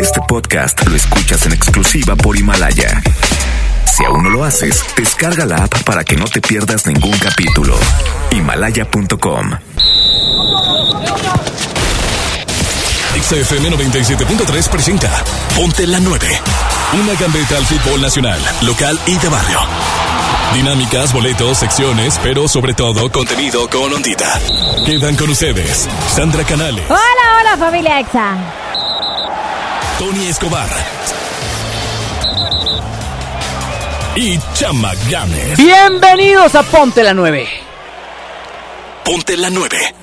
Este podcast lo escuchas en exclusiva por Himalaya. Si aún no lo haces, descarga la app para que no te pierdas ningún capítulo. Himalaya.com. XFM 97.3 presenta Ponte la 9. Una gambeta al fútbol nacional, local y de barrio. Dinámicas, boletos, secciones, pero sobre todo contenido con ondita. Quedan con ustedes Sandra Canales, Hola, hola familia EXA. Tony Escobar y Chama Games. Bienvenidos a Ponte la 9. Ponte la 9.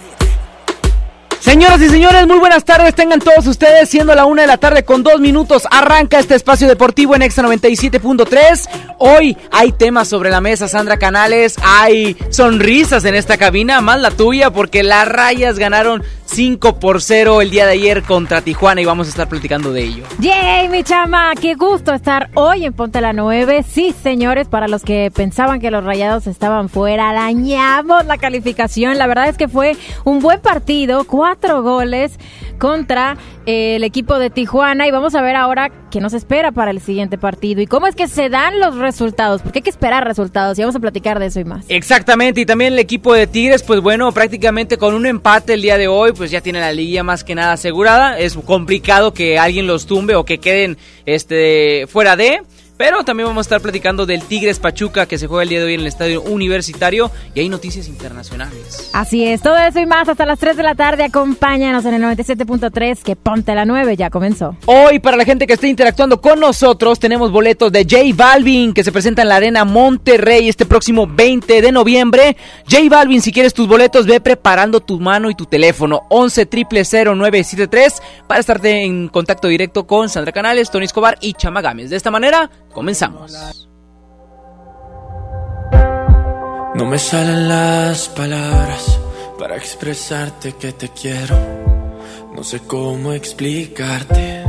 Señoras y señores, muy buenas tardes. Tengan todos ustedes, siendo la una de la tarde con dos minutos, arranca este espacio deportivo en Exa 97.3. Hoy hay temas sobre la mesa, Sandra Canales. Hay sonrisas en esta cabina, más la tuya, porque las rayas ganaron 5 por 0 el día de ayer contra Tijuana y vamos a estar platicando de ello. Yay, mi chama, qué gusto estar hoy en Ponte la 9. Sí, señores, para los que pensaban que los rayados estaban fuera, dañamos la calificación. La verdad es que fue un buen partido, goles contra eh, el equipo de Tijuana y vamos a ver ahora qué nos espera para el siguiente partido y cómo es que se dan los resultados, porque hay que esperar resultados y vamos a platicar de eso y más. Exactamente, y también el equipo de Tigres, pues bueno, prácticamente con un empate el día de hoy, pues ya tiene la liga más que nada asegurada. Es complicado que alguien los tumbe o que queden este fuera de. Pero también vamos a estar platicando del Tigres Pachuca que se juega el día de hoy en el estadio universitario y hay noticias internacionales. Así es, todo eso y más hasta las 3 de la tarde. Acompáñanos en el 97.3 que Ponte la 9 ya comenzó. Hoy, para la gente que esté interactuando con nosotros, tenemos boletos de J Balvin que se presenta en la Arena Monterrey este próximo 20 de noviembre. J Balvin, si quieres tus boletos, ve preparando tu mano y tu teléfono 11 973 para estarte en contacto directo con Sandra Canales, Tony Escobar y Chama Gámez. De esta manera, comenzamos. No me salen las palabras para expresarte que te quiero. No sé cómo explicarte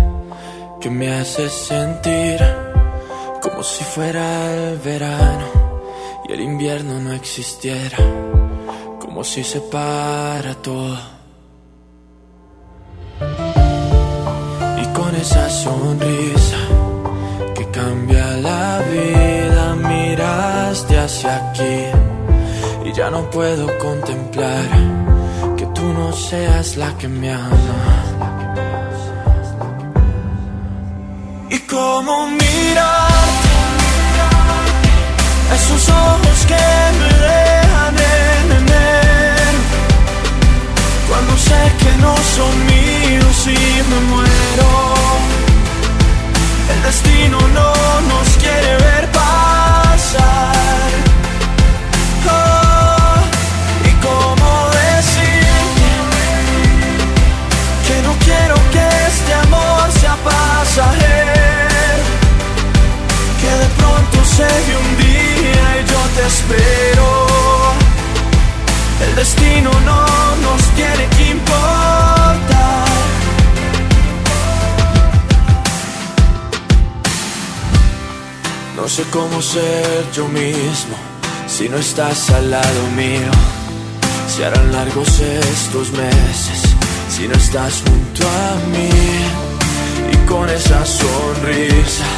que me haces sentir como si fuera el verano y el invierno no existiera. Como si se para todo. Y con esa sonrisa cambia la vida, miraste hacia aquí y ya no puedo contemplar que tú no seas la que me ama. Y cómo mirarte, esos ojos que me dejan en enero, cuando sé que no son míos y me muero. El destino no nos quiere ver pasar. Oh, y cómo decirte que no quiero que este amor sea pasajero, que de pronto se dé un día y yo te espero. El destino no nos tiene que sé cómo ser yo mismo si no estás al lado mío. Se harán largos estos meses si no estás junto a mí. Y con esa sonrisa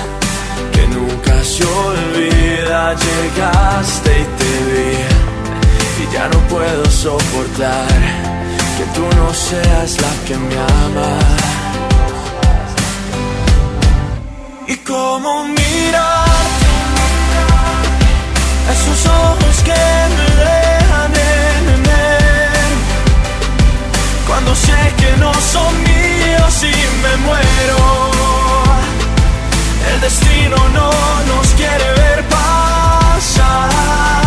que nunca se olvida, llegaste y te vi. Y ya no puedo soportar que tú no seas la que me ama. Y cómo mirarte, esos ojos que me dejan en enero, cuando sé que no son míos y me muero. El destino no nos quiere ver pasar.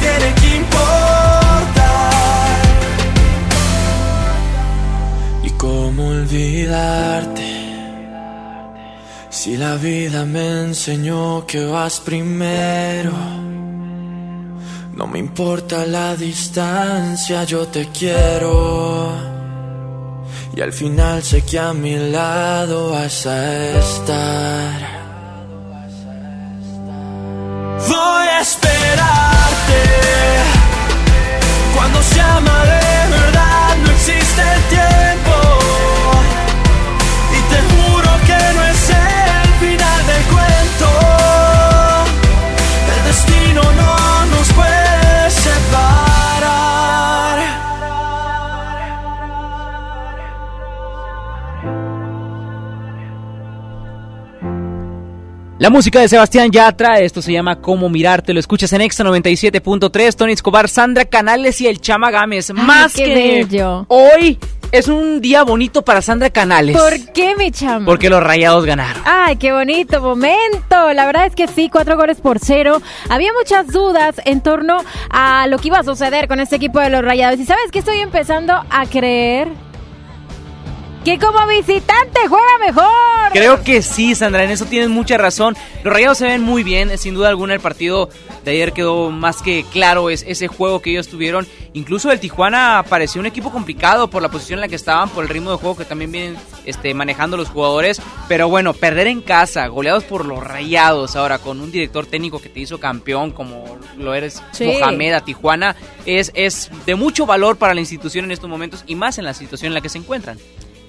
Tiene que. ¿Y cómo olvidarte? Si la vida me enseñó que vas primero. No me importa la distancia, yo te quiero. y al final sé que a mi lado vas a estar. Voy a cuando se ama de verdad, no existe el tiempo. La música de Sebastián Yatra, esto se llama Cómo Mirarte, lo escuchas en Extra 97.3, Tony Escobar, Sandra Canales y el Chama Gámez. Más que bello. hoy es un día bonito para Sandra Canales. ¿Por qué, mi chama? Porque los rayados ganaron. Ay, qué bonito momento. La verdad es que sí, cuatro goles por cero. Había muchas dudas en torno a lo que iba a suceder con este equipo de los Rayados. ¿Y sabes qué estoy empezando a creer? Que como visitante juega mejor. Creo que sí, Sandra, en eso tienes mucha razón. Los rayados se ven muy bien, sin duda alguna el partido de ayer quedó más que claro es ese juego que ellos tuvieron. Incluso el Tijuana pareció un equipo complicado por la posición en la que estaban, por el ritmo de juego que también vienen este, manejando los jugadores. Pero bueno, perder en casa, goleados por los rayados, ahora con un director técnico que te hizo campeón como lo eres Sí. Mohamed a Tijuana, es, es de mucho valor para la institución en estos momentos y más en la situación en la que se encuentran.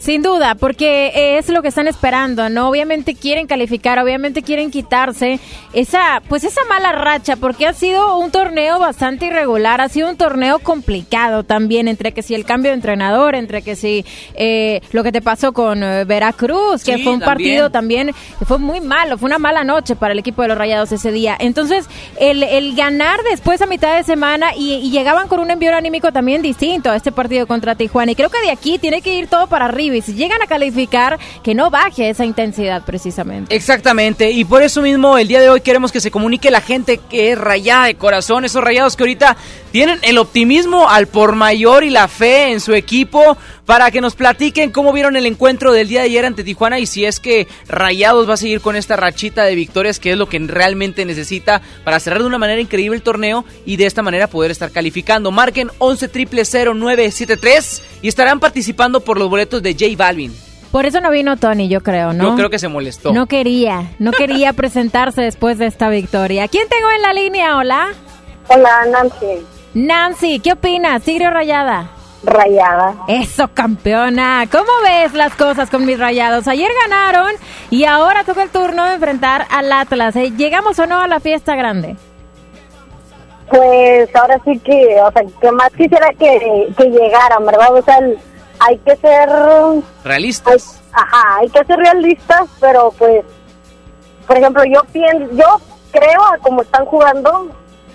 Sin duda, porque es lo que están esperando, ¿no? Obviamente quieren calificar, obviamente quieren quitarse esa, pues esa mala racha, porque ha sido un torneo bastante irregular, ha sido un torneo complicado también, entre que si el cambio de entrenador, entre que si eh, lo que te pasó con eh, Veracruz, que Sí, fue un también. partido también que fue muy malo, fue una mala noche para el equipo de los Rayados ese día. Entonces, el, el ganar después a mitad de semana y, y llegaban con un envío anímico también distinto a este partido contra Tijuana. Y creo que de aquí tiene que ir todo para arriba. Y si llegan a calificar, que no baje esa intensidad precisamente. Exactamente, y por eso mismo el día de hoy queremos que se comunique la gente que es rayada de corazón, esos rayados que ahorita tienen el optimismo al por mayor y la fe en su equipo para que nos platiquen cómo vieron el encuentro del día de ayer ante Tijuana y si es que Rayados va a seguir con esta rachita de victorias que es lo que realmente necesita para cerrar de una manera increíble el torneo y de esta manera poder estar calificando. Marquen 11 0973 y estarán participando por los boletos de J Balvin. Por eso no vino Tony, yo creo, ¿no? Yo creo que se molestó. No quería, no quería presentarse después de esta victoria. ¿Quién tengo en la línea? Hola. Hola, Nancy. Nancy, ¿qué opinas? ¿Tigre o rayada? Rayada. Eso, campeona. ¿Cómo ves las cosas con mis rayados? Ayer ganaron y ahora toca el turno de enfrentar al Atlas. ¿eh? ¿Llegamos o no a la fiesta grande? Pues ahora sí que, o sea, que más quisiera que, que llegaran, ¿verdad? O sea, el- hay que ser, hay- Realistas. ajá, hay que ser realistas, pero pues, por ejemplo, yo pienso, yo creo, a como están jugando,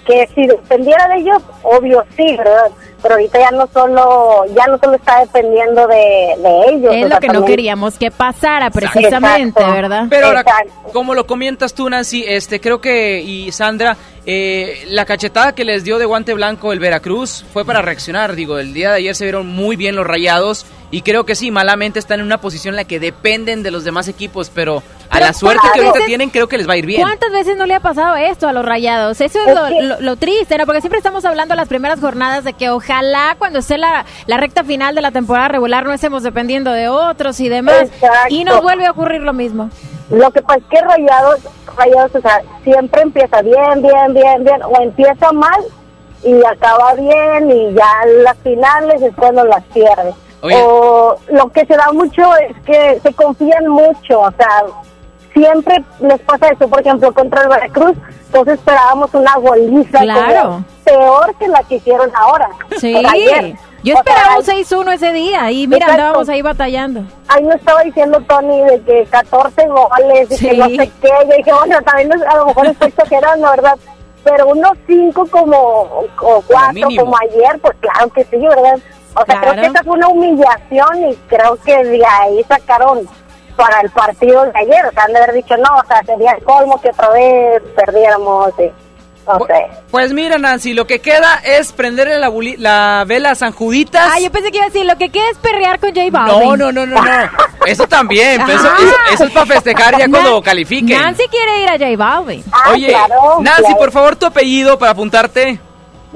que si dependiera de ellos, obvio sí, ¿verdad? Pero ahorita ya no solo, ya no solo está dependiendo de, de ellos. Es o lo sea, que no queríamos que pasara precisamente, Exacto. ¿verdad? Pero ahora, Exacto. como lo comentas tú, Nancy, este, creo que, y Sandra, eh, la cachetada que les dio de guante blanco el Veracruz fue para reaccionar. Digo, el día de ayer se vieron muy bien los rayados y creo que sí, malamente están en una posición en la que dependen de los demás equipos, pero a Pero la suerte que ¿cuántas ahorita veces- tienen, creo que les va a ir bien. ¿Cuántas veces no le ha pasado esto a los rayados? Eso es, Es lo, que- lo- lo triste, ¿no? Porque siempre estamos hablando en las primeras jornadas de que ojalá cuando esté la, la recta final de la temporada regular no estemos dependiendo de otros y demás. Exacto. Y nos vuelve a ocurrir lo mismo. Lo que pasa es que Rayados, Rayados, o sea, siempre empieza bien, bien, bien, bien, o empieza mal y acaba bien y ya las finales es cuando las pierde. Oye. O lo que se da mucho es que se confían mucho, o sea, siempre les pasa eso, por ejemplo, contra el Veracruz, entonces esperábamos una goliza Claro. como peor que la que hicieron ahora. Sí, sea, ayer. yo O sea, esperaba un 6-1 ese día y mira, Exacto. andábamos ahí batallando. ahí me estaba diciendo Tony de que 14 goles y Sí. que no sé qué. Yo dije, bueno, también a lo mejor estoy exagerando, ¿verdad? Pero unos 5 como, o 4 mínimo. como ayer, pues claro que sí, ¿verdad? O sea, Claro. creo que esa fue una humillación y creo que de ahí sacaron para el partido de ayer. O sea, han de haber dicho, no, o sea, sería el colmo que otra vez perdiéramos. Y, no Bu- sé. Pues mira, Nancy, lo que queda es prenderle la, buli- la vela a San Juditas. Ah, yo pensé que iba a decir, lo que queda es perrear con J Balvin. no, no, no, no, no. Eso también, pero eso, Ah. eso- eso es para festejar ya cuando Nan- califiquen. Nancy quiere ir a J Balvin. Ah, Oye, claro, Nancy, claro. por favor, tu apellido para apuntarte.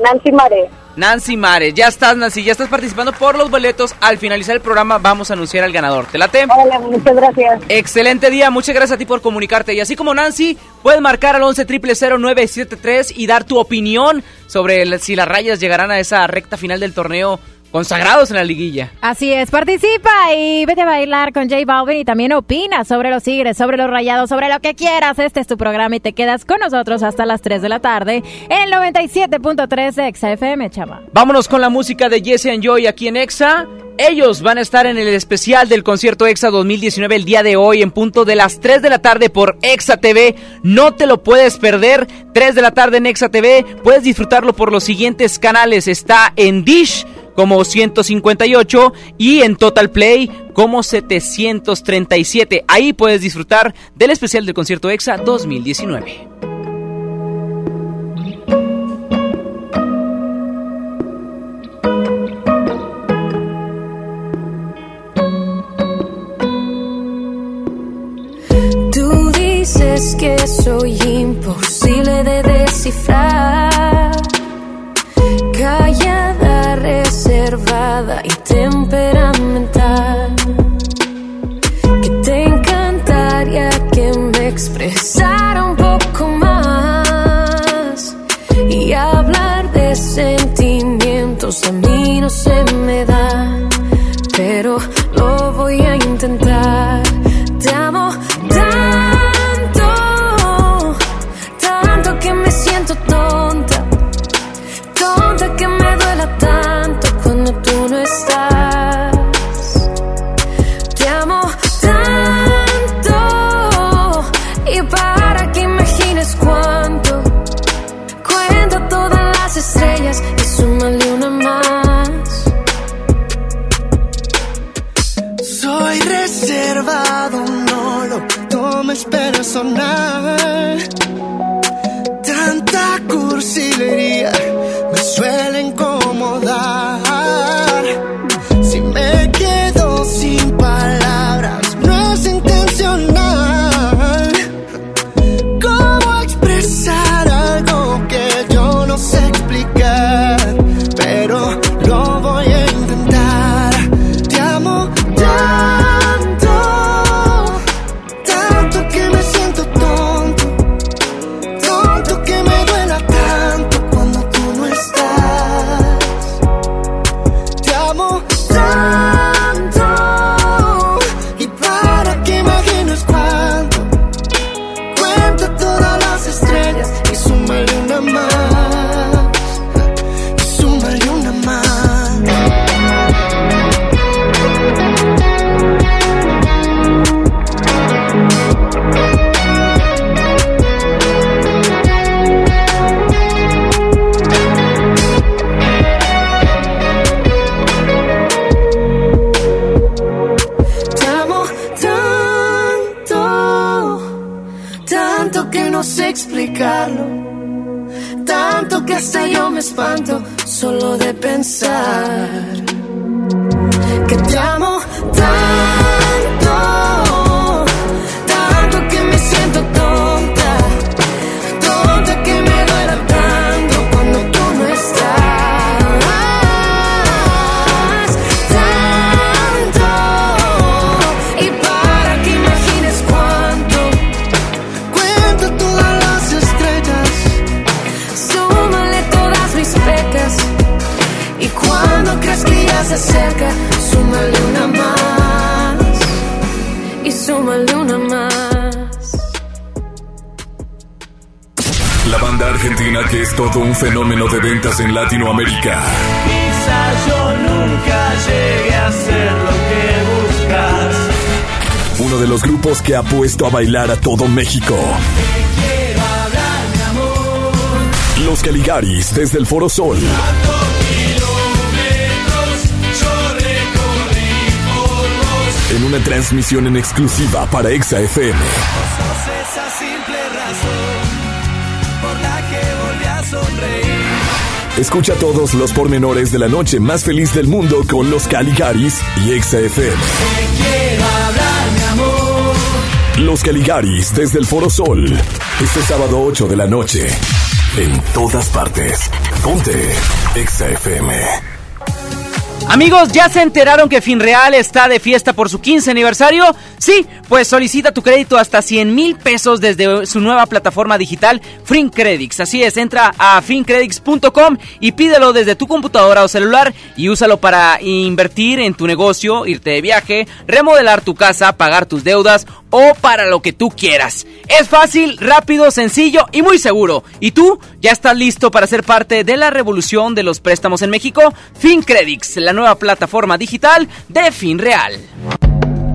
Nancy Mare. Nancy Mare, ya estás Nancy, ya estás participando por los boletos. Al finalizar el programa vamos a anunciar al ganador. ¿Te late? Hola, muchas gracias. Excelente día, muchas gracias a ti por comunicarte. Y así como Nancy, puedes marcar al 11 973 y dar tu opinión sobre si las rayas llegarán a esa recta final del torneo consagrados en la liguilla. Así es, participa y vete a bailar con J Balvin y también opina sobre los Tigres, sobre los Rayados, sobre lo que quieras. Este es tu programa y te quedas con nosotros hasta las 3 de la tarde en el 97.3 de Exa FM, chama. Vámonos con la música de Jesse and Joy aquí en Exa. Ellos van a estar en el especial del concierto EXA 2019 el día de hoy en punto de las 3 de la tarde por EXA TV. No te lo puedes perder. 3 de la tarde en EXA TV. Puedes disfrutarlo por los siguientes canales. Está en Dish como 158 y en Total Play como 737. Ahí puedes disfrutar del especial del concierto EXA 2019. Tú dices que soy imposible de descifrar. Reservada y temperamental. Solo de acerca, súmale una más y súmale una más. La banda argentina que es todo un fenómeno de ventas en Latinoamérica. Quizás yo nunca llegue a ser lo que buscas. Uno de los grupos que ha puesto a bailar a todo México. Quiero hablar, mi amor. Los Caligaris desde el Foro Sol. En una transmisión en exclusiva para Exa FM. Esa a. Escucha todos los pormenores de la noche más feliz del mundo con los Caligaris y Exa FM. Los Caligaris desde el Foro Sol. Este sábado 8 de la noche. En todas partes. Ponte. Exa FM. Amigos, ¿ya se enteraron que Finreal está de fiesta por su 15 aniversario? Sí, pues solicita tu crédito hasta 100 mil pesos desde su nueva plataforma digital FinCredits. Así es, entra a fincredits.com y pídelo desde tu computadora o celular y úsalo para invertir en tu negocio, irte de viaje, remodelar tu casa, pagar tus deudas o para lo que tú quieras. Es fácil, rápido, sencillo y muy seguro. ¿Y tú ya estás listo para ser parte de la revolución de los préstamos en México? FinCredits, la nueva plataforma digital de FinReal.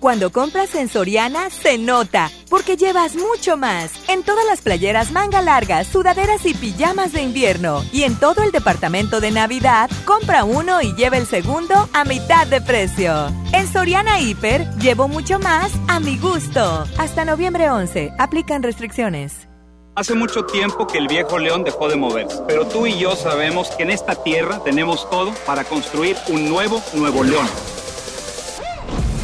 Cuando compras en Soriana, se nota, porque llevas mucho más. En todas las playeras manga largas, sudaderas y pijamas de invierno. Y en todo el departamento de Navidad, compra uno y lleva el segundo a mitad de precio. En Soriana Hiper, llevo mucho más a mi gusto. Hasta noviembre 11, aplican restricciones. Hace mucho tiempo que el viejo león dejó de moverse, pero tú y yo sabemos que en esta tierra tenemos todo para construir un nuevo Nuevo León.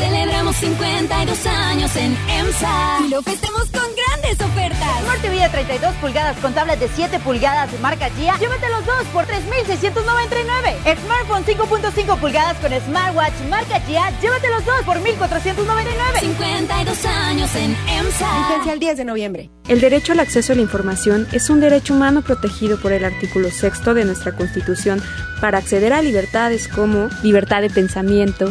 Celebramos 52 años en EMSA y lo festemos con grandes ofertas. Smart TV de 32 pulgadas con tablet de 7 pulgadas de marca Gia. Llévate los dos por 3,699. Smartphone 5.5 pulgadas con smartwatch marca Gia. Llévate los dos por 1,499. 52 años en EMSA. Vigencia el 10 de noviembre. El derecho al acceso a la información es un derecho humano protegido por el artículo 6 de nuestra Constitución para acceder a libertades como libertad de pensamiento,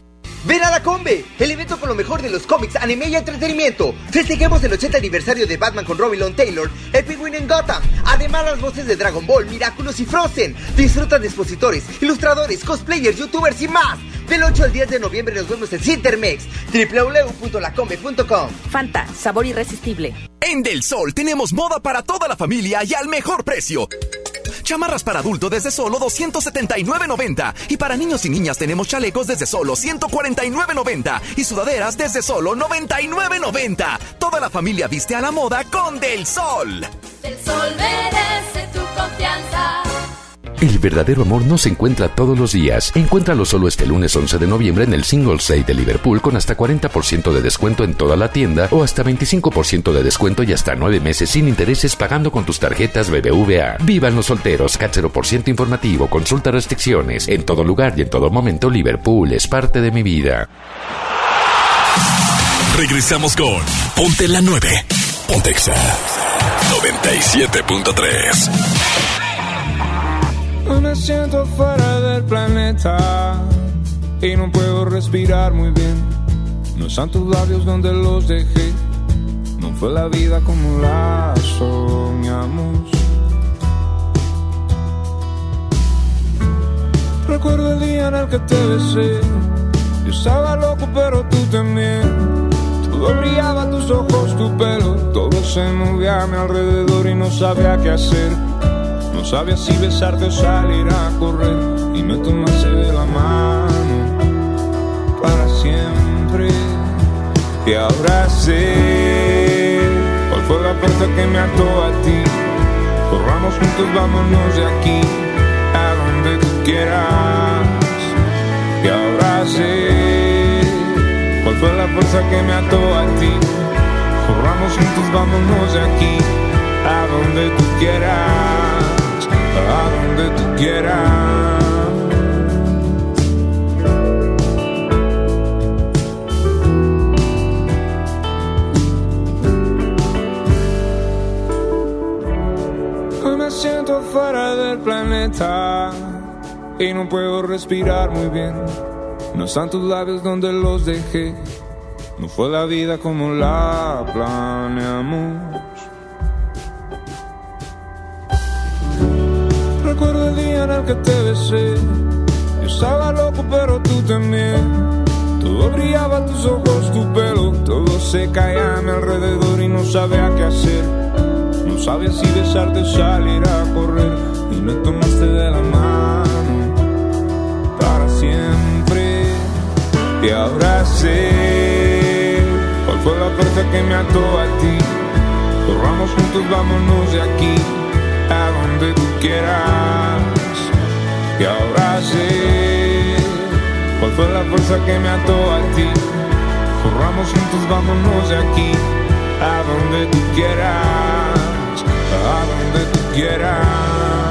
Ven a la Combe, el evento con lo mejor de los cómics, anime y entretenimiento. Festejemos el 80 aniversario de Batman con Robin Long Taylor, el Penguin en Gotham. Además, las voces de Dragon Ball, Miraculous y Frozen. Disfruta de expositores, ilustradores, cosplayers, youtubers y más. Del 8 al 10 de noviembre nos vemos en Cintermex, www.lacombe.com. Fanta, sabor irresistible. En Del Sol tenemos moda para toda la familia y al mejor precio. Chamarras para adulto desde solo 279.90. Y para niños y niñas tenemos chalecos desde solo 149.90. Y sudaderas desde solo 99.90. Toda la familia viste a la moda con Del Sol. Del Sol merece tu confianza. El verdadero amor no se encuentra todos los días. Encuéntralo solo este lunes 11 de noviembre en el Singles Day de Liverpool con hasta 40% de descuento en toda la tienda o hasta 25% de descuento y hasta 9 meses sin intereses pagando con tus tarjetas BBVA. Vivan los solteros, CAT 0% informativo, consulta restricciones. En todo lugar y en todo momento Liverpool es parte de mi vida. Regresamos con Ponte la 9. Pontexa 97.3. Me siento fuera del planeta y no puedo respirar muy bien. No están tus labios donde los dejé. No fue la vida como la soñamos. Recuerdo el día en el que te besé. Yo estaba loco, pero tú también. Todo brillaba, tus ojos, tu pelo. Todo se movía a mi alrededor y no sabía qué hacer. No sabía si besarte o salir a correr y me tomaste de la mano para siempre. Ahora sé cuál fue la puerta que me ató a ti. Corramos juntos, vámonos de aquí a donde tú quieras. Ahora sé cuál fue la fuerza que me ató a ti. Corramos juntos, vámonos de aquí a donde tú quieras a donde tú quieras. Hoy me siento fuera del planeta y no puedo respirar muy bien. No están tus labios donde los dejé. No fue la vida como la planeamos. Recuerdo el día en el que te besé. Yo estaba loco, pero tú también. Todo brillaba tus ojos, tu pelo. Todo se caía a mi alrededor y no sabía qué hacer. No sabía si besarte o salir a correr. Y me tomaste de la mano para siempre. Ahora sé cuál fue la fuerza que me ató a ti. Corramos juntos, vámonos de aquí a donde tú quieras. Y ahora sé cuál fue la fuerza que me ató a ti. Corramos juntos, vámonos de aquí a donde tú quieras, a donde tú quieras.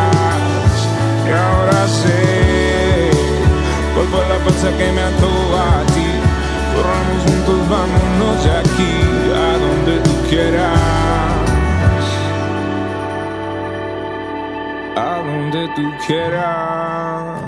Ahora sé cuál fue la fuerza que me ató a ti. Corramos juntos, vámonos de aquí a donde tú quieras. A donde tú quieras.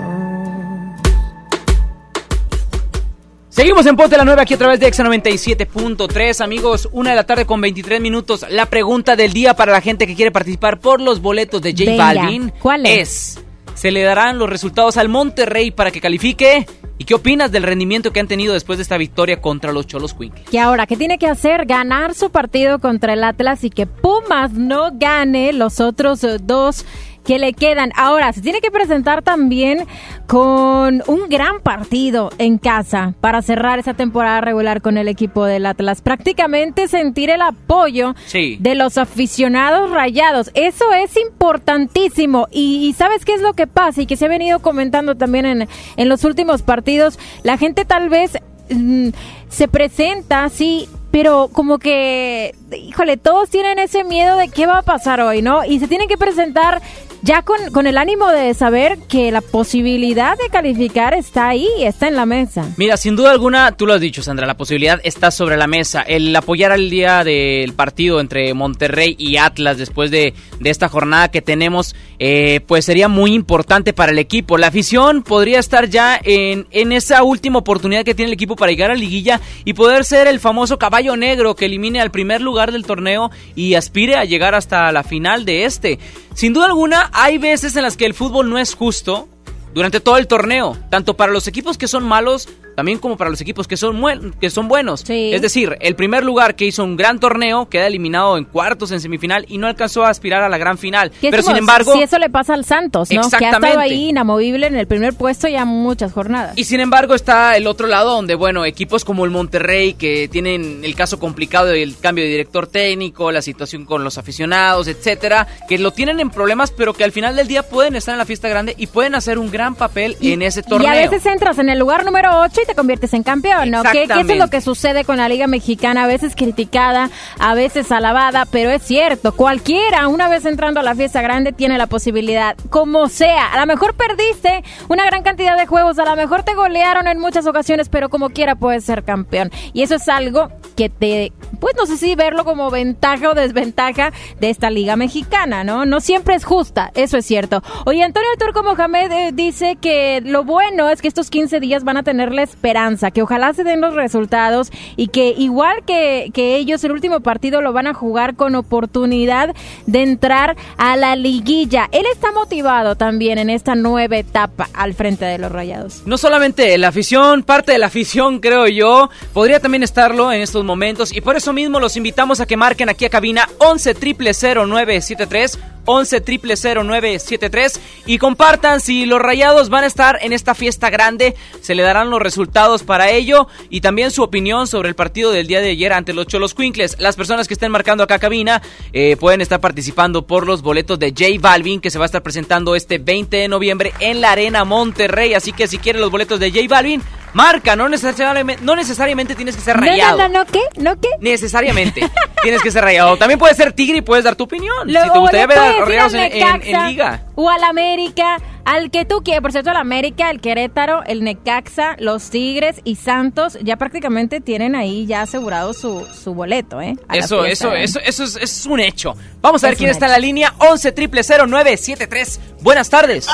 Seguimos en Ponte la 9 aquí a través de Exa 97.3. Amigos, una de la tarde con 23 minutos. La pregunta del día para la gente que quiere participar por los boletos de J Venga, Balvin ¿cuál es? ¿Se le darán los resultados al Monterrey para que califique? ¿Y qué opinas del rendimiento que han tenido después de esta victoria contra los Cholos Quink? Que ahora, ¿qué tiene que hacer? Ganar su partido contra el Atlas y que Pumas no gane los otros eh, dos que le quedan. Ahora, se tiene que presentar también con un gran partido en casa para cerrar esa temporada regular con el equipo del Atlas. Prácticamente sentir el apoyo Sí. de los aficionados rayados. Eso es importantísimo. Y, y ¿sabes qué es lo que pasa? Y que se ha venido comentando también en, en los últimos partidos. La gente tal vez mm, se presenta, sí, pero como que, híjole, todos tienen ese miedo de qué va a pasar hoy, ¿no? Y se tienen que presentar ya con, con el ánimo de saber que la posibilidad de calificar está ahí, está en la mesa. Mira, sin duda alguna, tú lo has dicho, Sandra, la posibilidad está sobre la mesa. El apoyar al día del partido entre Monterrey y Atlas después de, de esta jornada que tenemos, eh, pues sería muy importante para el equipo. La afición podría estar ya en, en esa última oportunidad que tiene el equipo para llegar a liguilla y poder ser el famoso caballo negro que elimine al primer lugar del torneo y aspire a llegar hasta la final de este. Sin duda alguna, hay veces en las que el fútbol no es justo durante todo el torneo, tanto para los equipos que son malos, también como para los equipos que son, que son buenos. Es decir, el primer lugar que hizo un gran torneo queda eliminado en cuartos, en semifinal y no alcanzó a aspirar a la gran final. Pero sin embargo... Si eso le pasa al Santos, ¿no? Que ha estado ahí inamovible en el primer puesto ya muchas jornadas. Y sin embargo está el otro lado donde, bueno, equipos como el Monterrey que tienen el caso complicado del cambio de director técnico, la situación con los aficionados, etcétera, que lo tienen en problemas, pero que al final del día pueden estar en la fiesta grande y pueden hacer un gran papel en ese torneo. Y a veces entras en el lugar número 8 y te conviertes en campeón, ¿no? Que, que eso es lo que sucede con la Liga Mexicana, a veces criticada, a veces alabada, pero es cierto, cualquiera, una vez entrando a la fiesta grande, tiene la posibilidad, como sea. A lo mejor perdiste una gran cantidad de juegos, a lo mejor te golearon en muchas ocasiones, pero como quiera puedes ser campeón. Y eso es algo que te, pues no sé si verlo como ventaja o desventaja de esta Liga Mexicana, ¿no? No siempre es justa, eso es cierto. Oye, Antonio Turco Mohamed eh, dice que lo bueno es que estos 15 días van a tener la esperanza, que ojalá se den los resultados y que igual que, ellos el último partido lo van a jugar con oportunidad de entrar a la liguilla. Él está motivado también en esta nueva etapa al frente de los Rayados. No solamente la afición, parte de la afición, creo yo, podría también estarlo en estos momentos y por eso mismo los invitamos a que marquen aquí a cabina 11 973 11 973 y compartan si los rayados van a estar en esta fiesta grande, se le darán los resultados para ello y también su opinión sobre el partido del día de ayer ante los Cholos Quinkles. Las personas que estén marcando acá cabina eh, pueden estar participando por los boletos de J Balvin que se va a estar presentando este 20 de noviembre en la Arena Monterrey. Así que si quieren los boletos de J Balvin, marca, no necesariamente, no necesariamente tienes que ser rayado. No, no, no, ¿qué? ¿No qué? Necesariamente tienes que ser rayado. También puedes ser tigre y puedes dar tu opinión. Luego, si te gustaría ver a rayados al en, en- en Necaxa liga. O al América, al que tú quieras. Por cierto, el América, el Querétaro, el Necaxa, los Tigres y Santos ya prácticamente tienen ahí ya asegurado su, su boleto, ¿eh? A Eso, fiesta, eso, ¿eh? eso, eso es, eso es un hecho. Vamos a ver quién está en la línea. 11 973 Buenas tardes.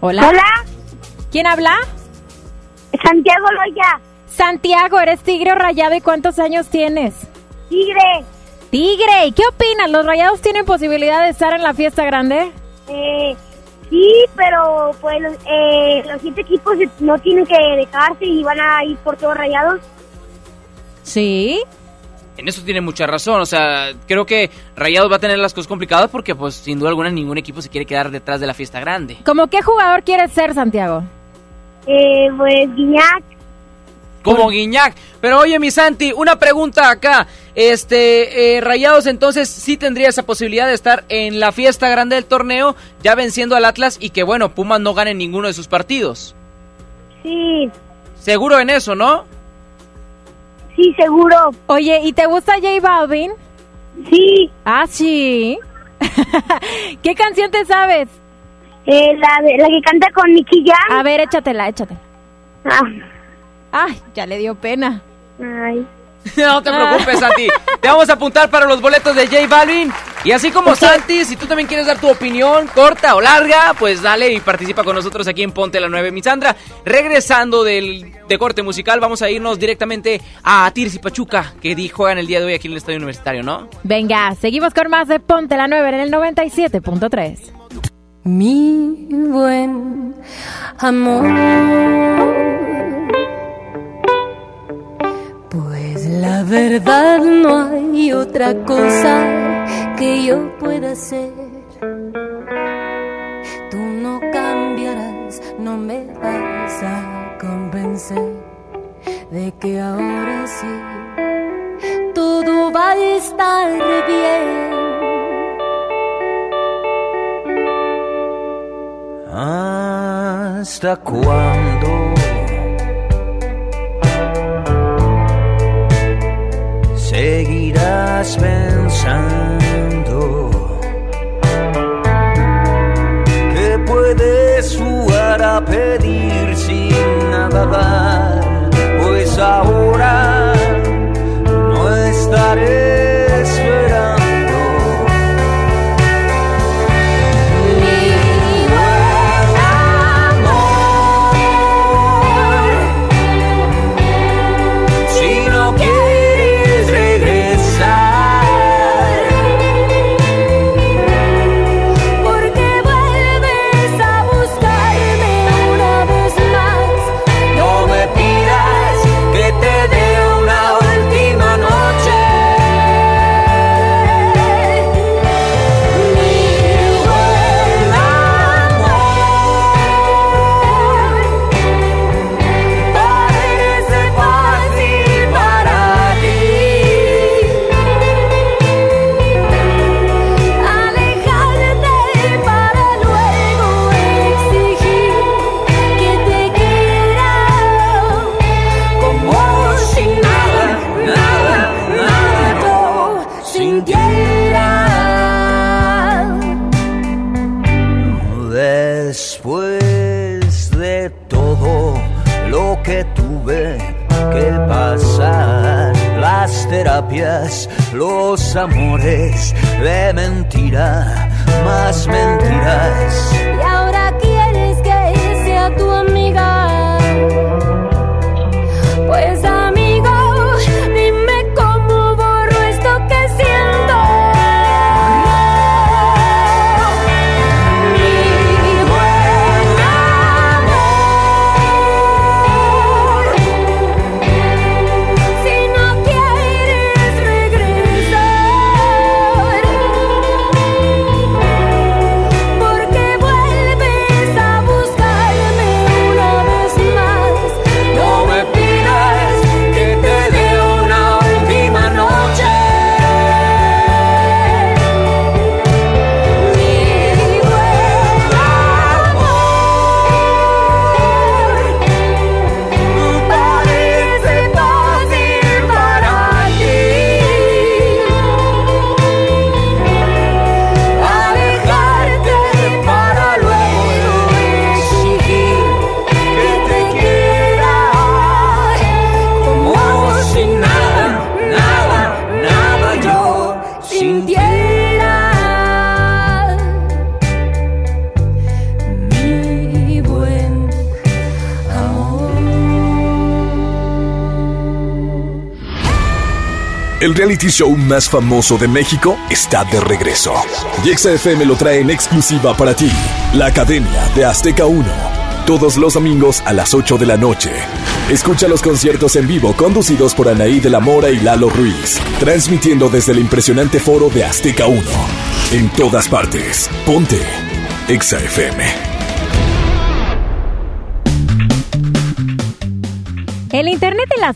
Hola. Hola. ¿Quién habla? Santiago Loya. Santiago, ¿eres tigre o rayado y cuántos años tienes? Tigre. Tigre, ¿y qué opinas? ¿Los rayados tienen posibilidad de estar en la fiesta grande? Eh, sí, pero pues los, eh, los siete equipos no tienen que dejarse y van a ir por todos rayados. Sí. En eso tiene mucha razón. O sea, creo que Rayados va a tener las cosas complicadas porque, pues, sin duda alguna, ningún equipo se quiere quedar detrás de la fiesta grande. ¿Cómo qué jugador quieres ser, Santiago? Eh, pues Guiñac. Como Guiñac. Pero oye, mi Santi, una pregunta acá. Este, eh, Rayados entonces sí tendría esa posibilidad de estar en la fiesta grande del torneo, ya venciendo al Atlas y que, bueno, Pumas no gane ninguno de sus partidos. Sí, Seguro en eso, ¿no? sí, seguro. Oye, ¿y te gusta J Balvin? Sí. Ah, sí. ¿Qué canción te sabes? Eh, la, de- la que canta con Nicky Jam. A ver, échatela, échatela. Ah. Ay, ya le dio pena. Ay. No te preocupes, Santi. Te vamos a apuntar para los boletos de J Balvin. Y así como Santi, si tú también quieres dar tu opinión, corta o larga, pues dale y participa con nosotros aquí en Ponte la 9. Mi Sandra, regresando del, de corte musical, vamos a irnos directamente a Tigres y Pachuca, que di- juegan el día de hoy aquí en el Estadio Universitario, ¿no? Venga, seguimos con más de Ponte la 9 en el 97.3. Mi buen amor. Pues la verdad no hay otra cosa que yo pueda hacer. Tú no cambiarás, no me vas a convencer de que ahora sí todo va a estar bien. ¿Hasta cuándo? Seguirás pensando que puedes jugar a pedir sin nada dar, pues ahora no estaré los amores de mentira, más mentiras. El reality show más famoso de México está de regreso. Y XFM lo trae en exclusiva para ti. La Academia de Azteca 1. Todos los domingos a las 8 de la noche. Escucha los conciertos en vivo conducidos por Anaí de la Mora y Lalo Ruiz. Transmitiendo desde el impresionante foro de Azteca 1. En todas partes. Ponte. XFM.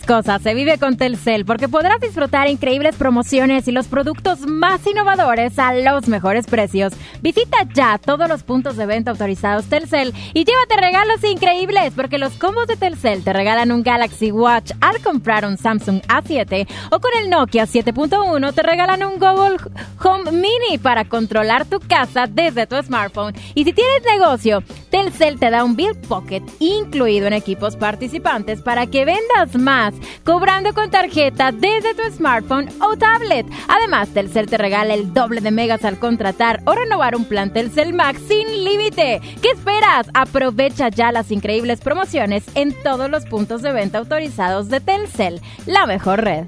Cosas se vive con Telcel porque podrás disfrutar increíbles promociones y los productos más innovadores a los mejores precios. Visita ya todos los puntos de venta autorizados Telcel y llévate regalos increíbles porque los combos de Telcel te regalan un Galaxy Watch al comprar un Samsung A7 o con el Nokia 7.1 te regalan un Google Home Mini para controlar tu casa desde tu smartphone. Y si tienes negocio, Telcel te da un Bill Pocket incluido en equipos participantes para que vendas más, cobrando con tarjeta desde tu smartphone o tablet. Además, Telcel te regala el doble de megas al contratar o renovar un plan Telcel Max sin límite. ¿Qué esperas? Aprovecha ya las increíbles promociones en todos los puntos de venta autorizados de Telcel, la mejor red.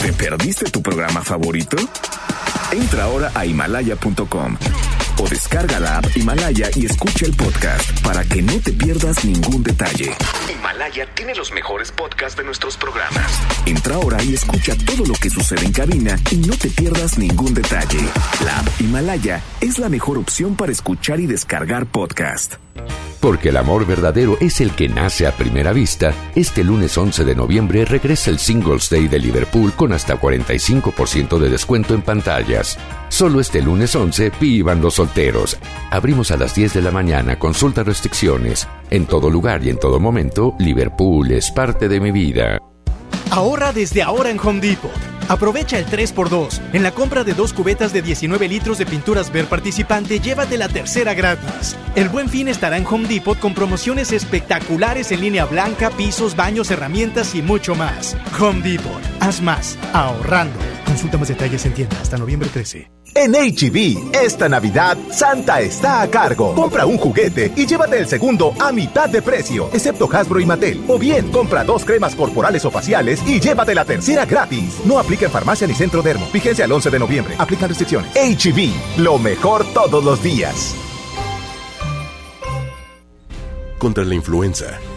¿Te perdiste tu programa favorito? Entra ahora a himalaya.com o descarga la app Himalaya y escucha el podcast para que no te pierdas ningún detalle. Himalaya tiene los mejores podcasts de nuestros programas. Entra ahora y escucha todo lo que sucede en cabina y no te pierdas ningún detalle. La app Himalaya es la mejor opción para escuchar y descargar podcast. Porque el amor verdadero es el que nace a primera vista, este lunes 11 de noviembre regresa el Singles Day de Liverpool con hasta 45% de descuento en pantallas. Solo este lunes 11 vivan los solteros. Abrimos a las 10 de la mañana, consulta restricciones. En todo lugar y en todo momento, Liverpool es parte de mi vida. Ahorra desde ahora en Home Depot. Aprovecha el 3x2. En la compra de dos cubetas de 19 litros de pinturas Ver participante, llévate la tercera gratis. El buen fin estará en Home Depot con promociones espectaculares en línea blanca, pisos, baños, herramientas y mucho más. Home Depot. Haz más. Ahorrando. Consulta más detalles en tienda hasta noviembre 13. En HB, esta Navidad, Santa está a cargo. Compra un juguete y llévate el segundo a mitad de precio, excepto Hasbro y Mattel. O bien, compra dos cremas corporales o faciales y llévate la tercera gratis. No aplica en farmacia ni centro dermo. Vigencia el 11 de noviembre. Aplican restricciones. HB, lo mejor todos los días. Contra la influenza,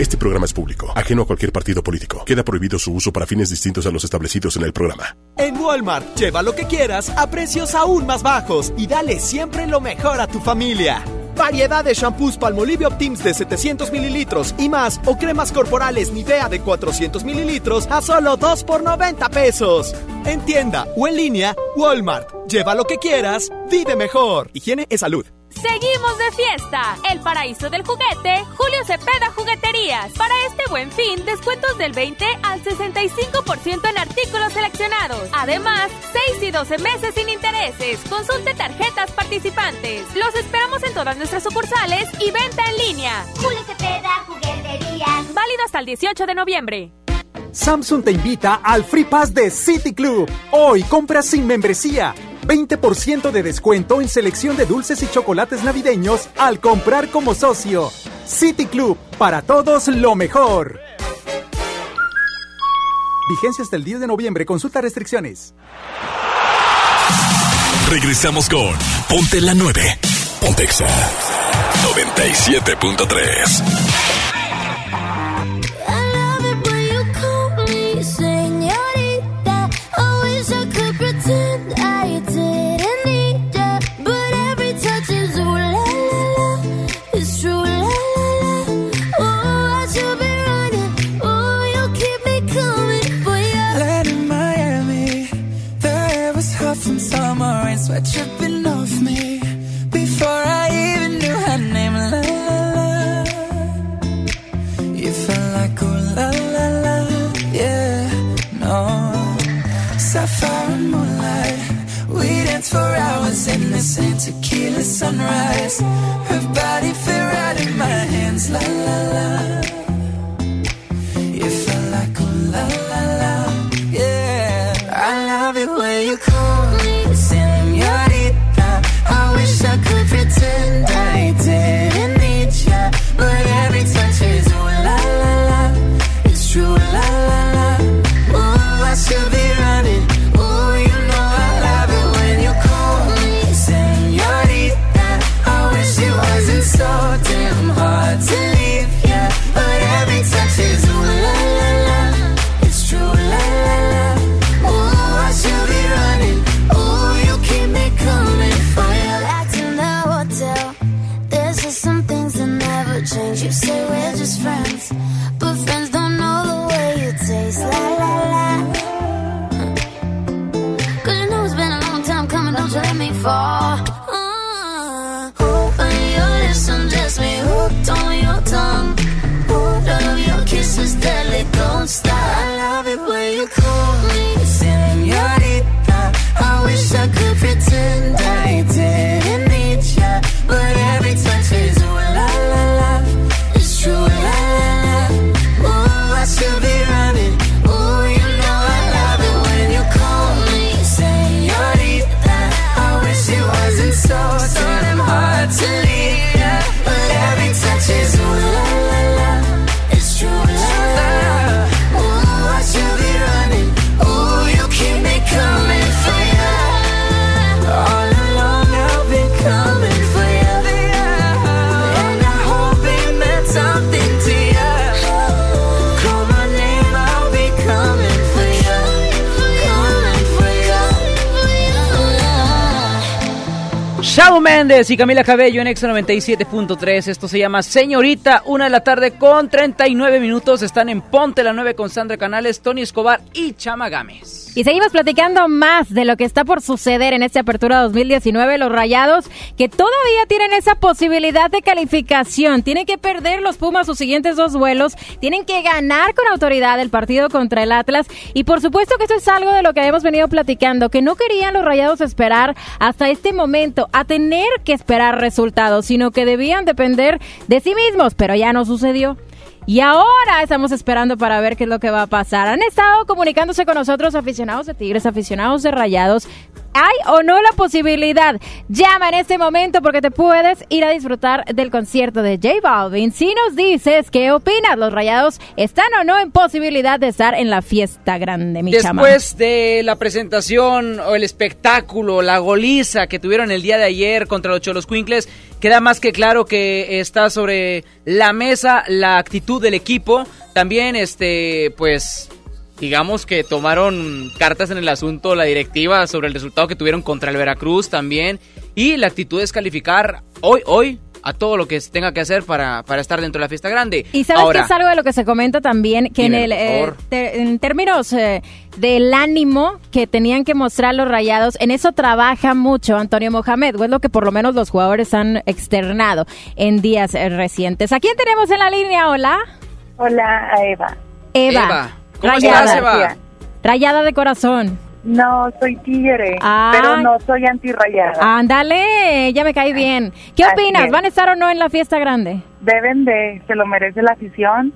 Este programa es público, ajeno a cualquier partido político. Queda prohibido su uso para fines distintos a los establecidos en el programa. En Walmart, lleva lo que quieras a precios aún más bajos y dale siempre lo mejor a tu familia. Variedad de shampoos Palmolive Optims de 700 mililitros y más o cremas corporales Nivea de 400 mililitros a solo 2 por 90 pesos. En tienda o en línea, Walmart. Lleva lo que quieras, vive mejor. Higiene es salud. Seguimos de fiesta. El paraíso del juguete, Julio Cepeda Jugueterías. Para este buen fin, descuentos del 20 al 65% en artículos seleccionados. Además, 6 y 12 meses sin intereses. Consulte tarjetas participantes. Los esperamos en todas nuestras sucursales y venta en línea. Julio Cepeda Jugueterías. Válido hasta el 18 de noviembre. Samsung te invita al Free Pass de City Club. Hoy compra sin membresía. 20% de descuento en selección de dulces y chocolates navideños al comprar como socio. City Club, para todos lo mejor. Vigencia hasta el 10 de noviembre, consulta restricciones. Regresamos con Ponte la 9. Pontexa 97.3. sunrise. Her body fit right in my hands, la la Y Camila Cabello en Exa 97.3. Esto se llama Señorita. Una de la tarde con 39 minutos. Están en Ponte la 9 con Sandra Canales, Tony Escobar y Chama Gámez. Y seguimos platicando más de lo que está por suceder en esta apertura 2019. Los Rayados que todavía tienen esa posibilidad de calificación. Tienen que perder los Pumas sus siguientes dos vuelos. Tienen que ganar con autoridad el partido contra el Atlas. Y por supuesto que esto es algo de lo que hemos venido platicando. Que no querían los Rayados esperar hasta este momento a tener que esperar resultados. Sino que debían depender de sí mismos. Pero ya no sucedió. Y ahora estamos esperando para ver qué es lo que va a pasar. Han estado comunicándose con nosotros aficionados de Tigres, aficionados de Rayados. ¿Hay o no la posibilidad? Llama en este momento porque te puedes ir a disfrutar del concierto de J Balvin. Si nos dices qué opinas, los Rayados están o no en posibilidad de estar en la fiesta grande, mi. Después de la presentación o el espectáculo, la goliza que tuvieron el día de ayer contra los Cholos Quinkles, queda más que claro que está sobre la mesa la actitud del equipo. También, este, pues, digamos que tomaron cartas en el asunto la directiva sobre el resultado que tuvieron contra el Veracruz también. Y la actitud es calificar hoy, hoy, a todo lo que tenga que hacer para, para estar dentro de la fiesta grande. Y sabes Ahora, que es algo de lo que se comenta también, que en, el, eh, en términos eh, del ánimo que tenían que mostrar los rayados, en eso trabaja mucho Antonio Mohamed, o es lo que por lo menos los jugadores han externado en días eh, recientes. ¿A quién tenemos en la línea? Hola. Hola, a Eva. Eva. Eva. ¿Cómo Rayada. estás, Eva? Rayada de corazón. No, soy tigre, Ah. pero no soy antirrayada. Ándale, ya me cae bien. ¿Qué Así opinas? es. ¿Van a estar o no en la fiesta grande? Deben de, se lo merece la afición,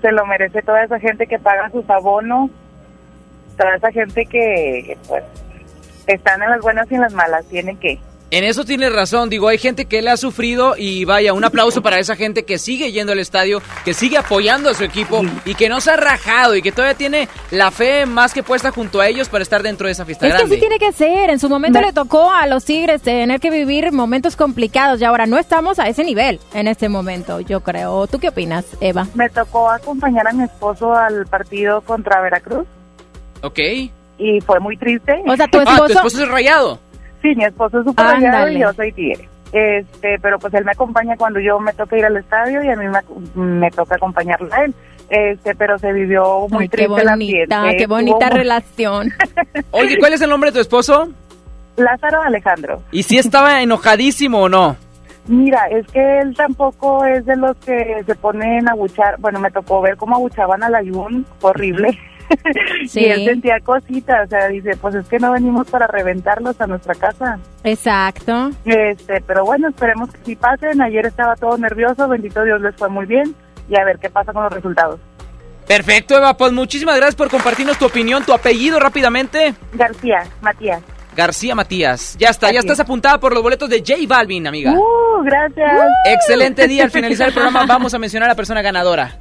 se lo merece toda esa gente que paga sus abonos, toda esa gente que, pues, están en las buenas y en las malas, tienen que. En eso tienes razón, digo, hay gente que le ha sufrido y vaya, un aplauso para esa gente que sigue yendo al estadio, que sigue apoyando a su equipo y que no se ha rajado y que todavía tiene la fe más que puesta junto a ellos para estar dentro de esa fiesta Es que grande. sí tiene que ser. En su momento le tocó a los Tigres tener que vivir momentos complicados y ahora no estamos a ese nivel en este momento, yo creo. ¿Tú qué opinas, Eva? Me tocó acompañar a mi esposo al partido contra Veracruz Ok. y fue muy triste. O sea, tu Ah, tu esposo... esposo es rayado. Sí, mi esposo es Ándale. y yo soy tigre. Este, pero pues él me acompaña cuando yo me toca ir al estadio y a mí me, me toca acompañarlo a él. Este, pero se vivió muy Ay, qué triste el bonita, ambiente. qué bonita relación. Oye, ¿cuál es el nombre de tu esposo? Lázaro Alejandro. ¿Y si estaba enojadísimo o no? Mira, es que él tampoco es de los que se ponen a abuchar. Bueno, me tocó ver cómo abuchaban al Ayun, horrible. Sí. y él sentía cositas, o sea, dice, pues es que no venimos para reventarlos a nuestra casa. Exacto. Este, pero bueno, esperemos que sí pasen. Ayer estaba todo nervioso, bendito Dios les fue muy bien y a ver qué pasa con los resultados. Perfecto, Eva. Pues muchísimas gracias por compartirnos tu opinión, tu apellido rápidamente. García, Matías. García Matías. Ya está, ya estás es. apuntada por los boletos de J Balvin, amiga. Uh, gracias. Excelente día. Al finalizar el programa vamos a mencionar a la persona ganadora.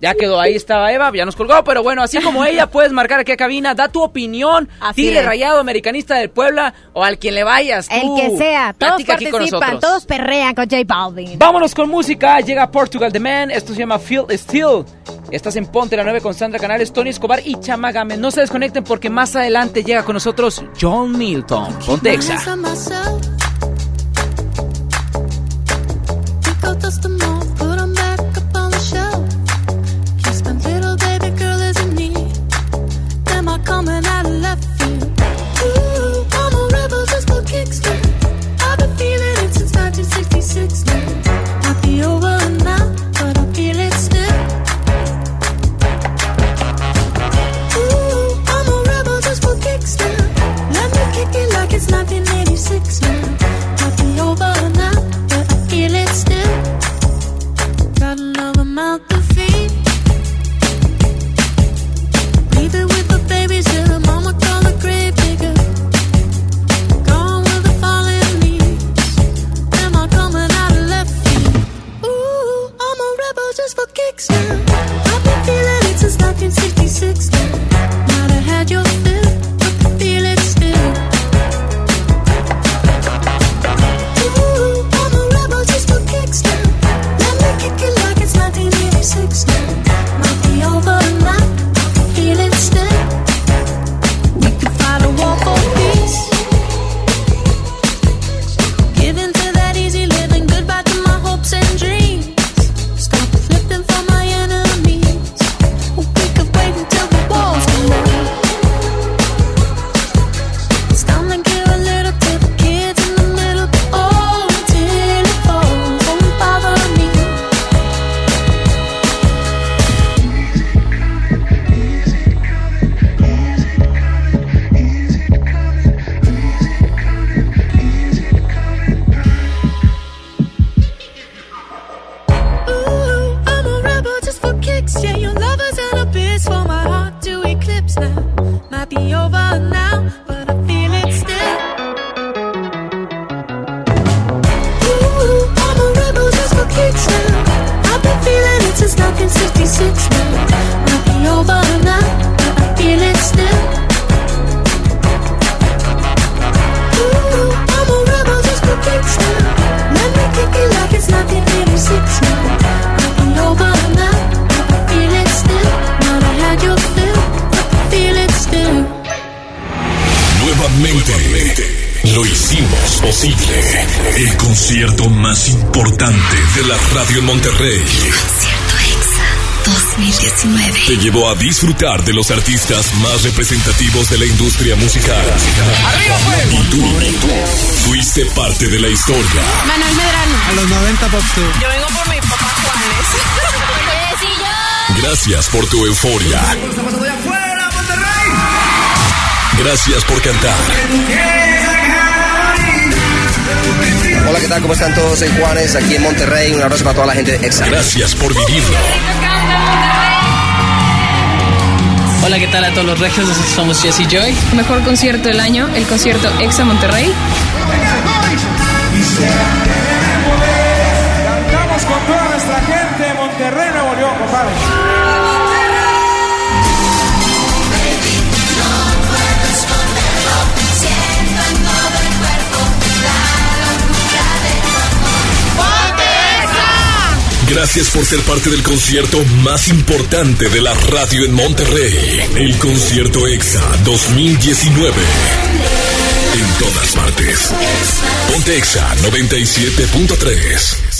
Ya quedó, ahí estaba Eva, ya nos colgó, pero bueno, así como ella, puedes marcar aquí a cabina, da tu opinión, Así dile es. rayado americanista del Puebla o al quien le vayas. El que sea, todos Platica aquí con participan, nosotros. todos perrean con J Balvin. Vámonos con música, llega Portugal The Man, esto se llama Feel Still. Estás en Ponte la 9 con Sandra Canales, Tony Escobar y Chama Gámez. No se desconecten porque más adelante llega con nosotros John Milton. Ponte Exa. Coming out? Ooh, just for kicks. I've been feeling it since 1966 disfrutar de los artistas más representativos de la industria musical. Y tú, fuiste parte de la historia. Manuel Medrano. A los 90 Pop Tour. Yo vengo por mi papá Juanes. Gracias por tu euforia. Gracias por cantar. Hola, ¿qué tal? ¿Cómo están todos? Soy Juanes, aquí en Monterrey. Un abrazo para toda la gente de EXA. Gracias por vivirlo. Hola, ¿qué tal a todos los regios? Somos Jesse Joy. Mejor concierto del año, el concierto Exa Monterrey. Cantamos con toda nuestra gente de Monterrey, Nuevo León, compadre. Gracias por ser parte del concierto más importante de la radio en Monterrey. El concierto EXA 2019. En todas partes. Ponte EXA 97.3.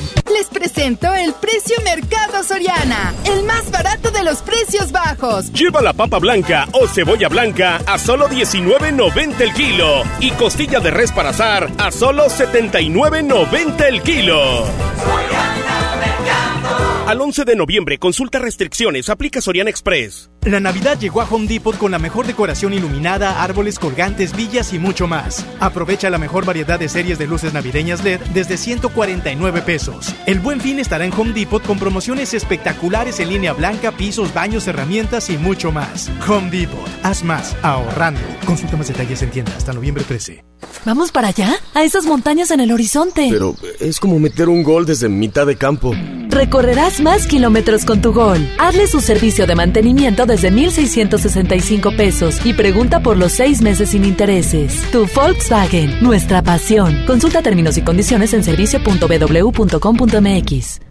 Les presento el precio Mercado Soriana, el más barato de los precios bajos. Lleva la papa blanca o cebolla blanca a solo 19.90 el kilo y costilla de res para asar a solo 79.90 el kilo. Al 11 de noviembre, consulta restricciones, aplica Soriana Express. La Navidad llegó a Home Depot con la mejor decoración iluminada, árboles colgantes, villas y mucho más. Aprovecha la mejor variedad de series de luces navideñas LED desde 149 pesos. El buen fin estará en Home Depot con promociones espectaculares en línea blanca, pisos, baños, herramientas y mucho más. Home Depot, haz más, ahorrando. Consulta más detalles en tienda hasta noviembre 13. ¿Vamos para allá? A esas montañas en el horizonte. Pero es como meter un gol desde mitad de campo. Recorrerás más kilómetros con tu gol. Hazle su servicio de mantenimiento desde 1,665 pesos y pregunta por los seis meses sin intereses. Tu Volkswagen, nuestra pasión. Consulta términos y condiciones en servicio.bw.com.mx.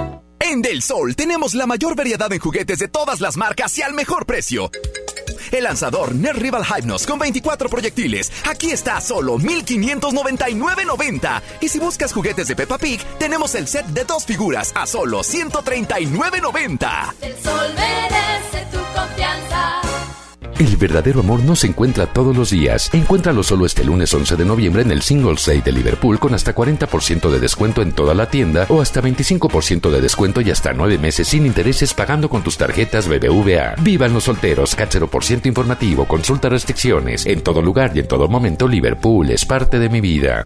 En Del Sol tenemos la mayor variedad en juguetes de todas las marcas y al mejor precio. El lanzador Nerd Rival Hypnos con 24 proyectiles. Aquí está a solo 1599.90. Y si buscas juguetes de Peppa Pig, tenemos el set de dos figuras a solo 139.90. El sol merece. El verdadero amor no se encuentra todos los días. Encuéntralo solo este lunes 11 de noviembre en el Singles Day de Liverpool con hasta 40% de descuento en toda la tienda o hasta 25% de descuento y hasta 9 meses sin intereses pagando con tus tarjetas BBVA. Vivan los solteros, CAT 0% informativo, consulta restricciones. En todo lugar y en todo momento Liverpool es parte de mi vida.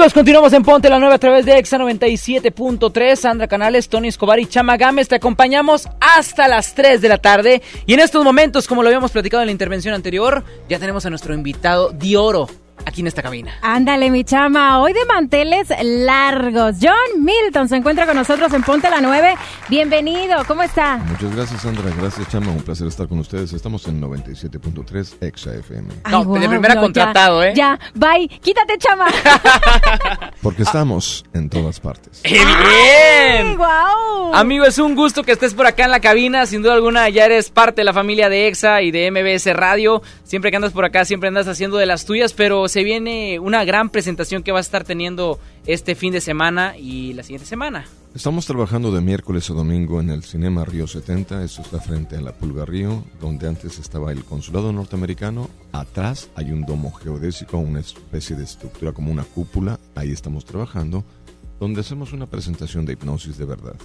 Continuamos en Ponte la Nueva a través de Exa 97.3. Sandra Canales, Tony Escobar y Chama Gámez. Te acompañamos hasta las 3 de la tarde. Y en estos momentos, como lo habíamos platicado en la intervención anterior, ya tenemos a nuestro invitado de oro aquí en esta cabina. Ándale, mi chama. Hoy de manteles largos. John Milton se encuentra con nosotros en Ponte la 9. Bienvenido. ¿Cómo está? Muchas gracias, Sandra. Gracias, Chama. Un placer estar con ustedes. Estamos en 97.3 Exa FM. no, de primera no, contratado, ya, ¿eh? Ya, bye. Quítate, chama. Porque estamos en todas partes. ¡Eh, ¡Bien! wow! Amigo, es un gusto que estés por acá en la cabina. Sin duda alguna, ya eres parte de la familia de EXA y de MBS Radio. Siempre que andas por acá, siempre andas haciendo de las tuyas, pero se viene una gran presentación que vas a estar teniendo este fin de semana y la siguiente semana. Estamos trabajando de miércoles a domingo en el Cinema Río 70. Esto está frente a la Pulga Río, donde antes estaba el consulado norteamericano. Atrás hay un domo geodésico, una especie de estructura como una cúpula. Ahí estamos trabajando, donde hacemos una presentación de hipnosis de verdad.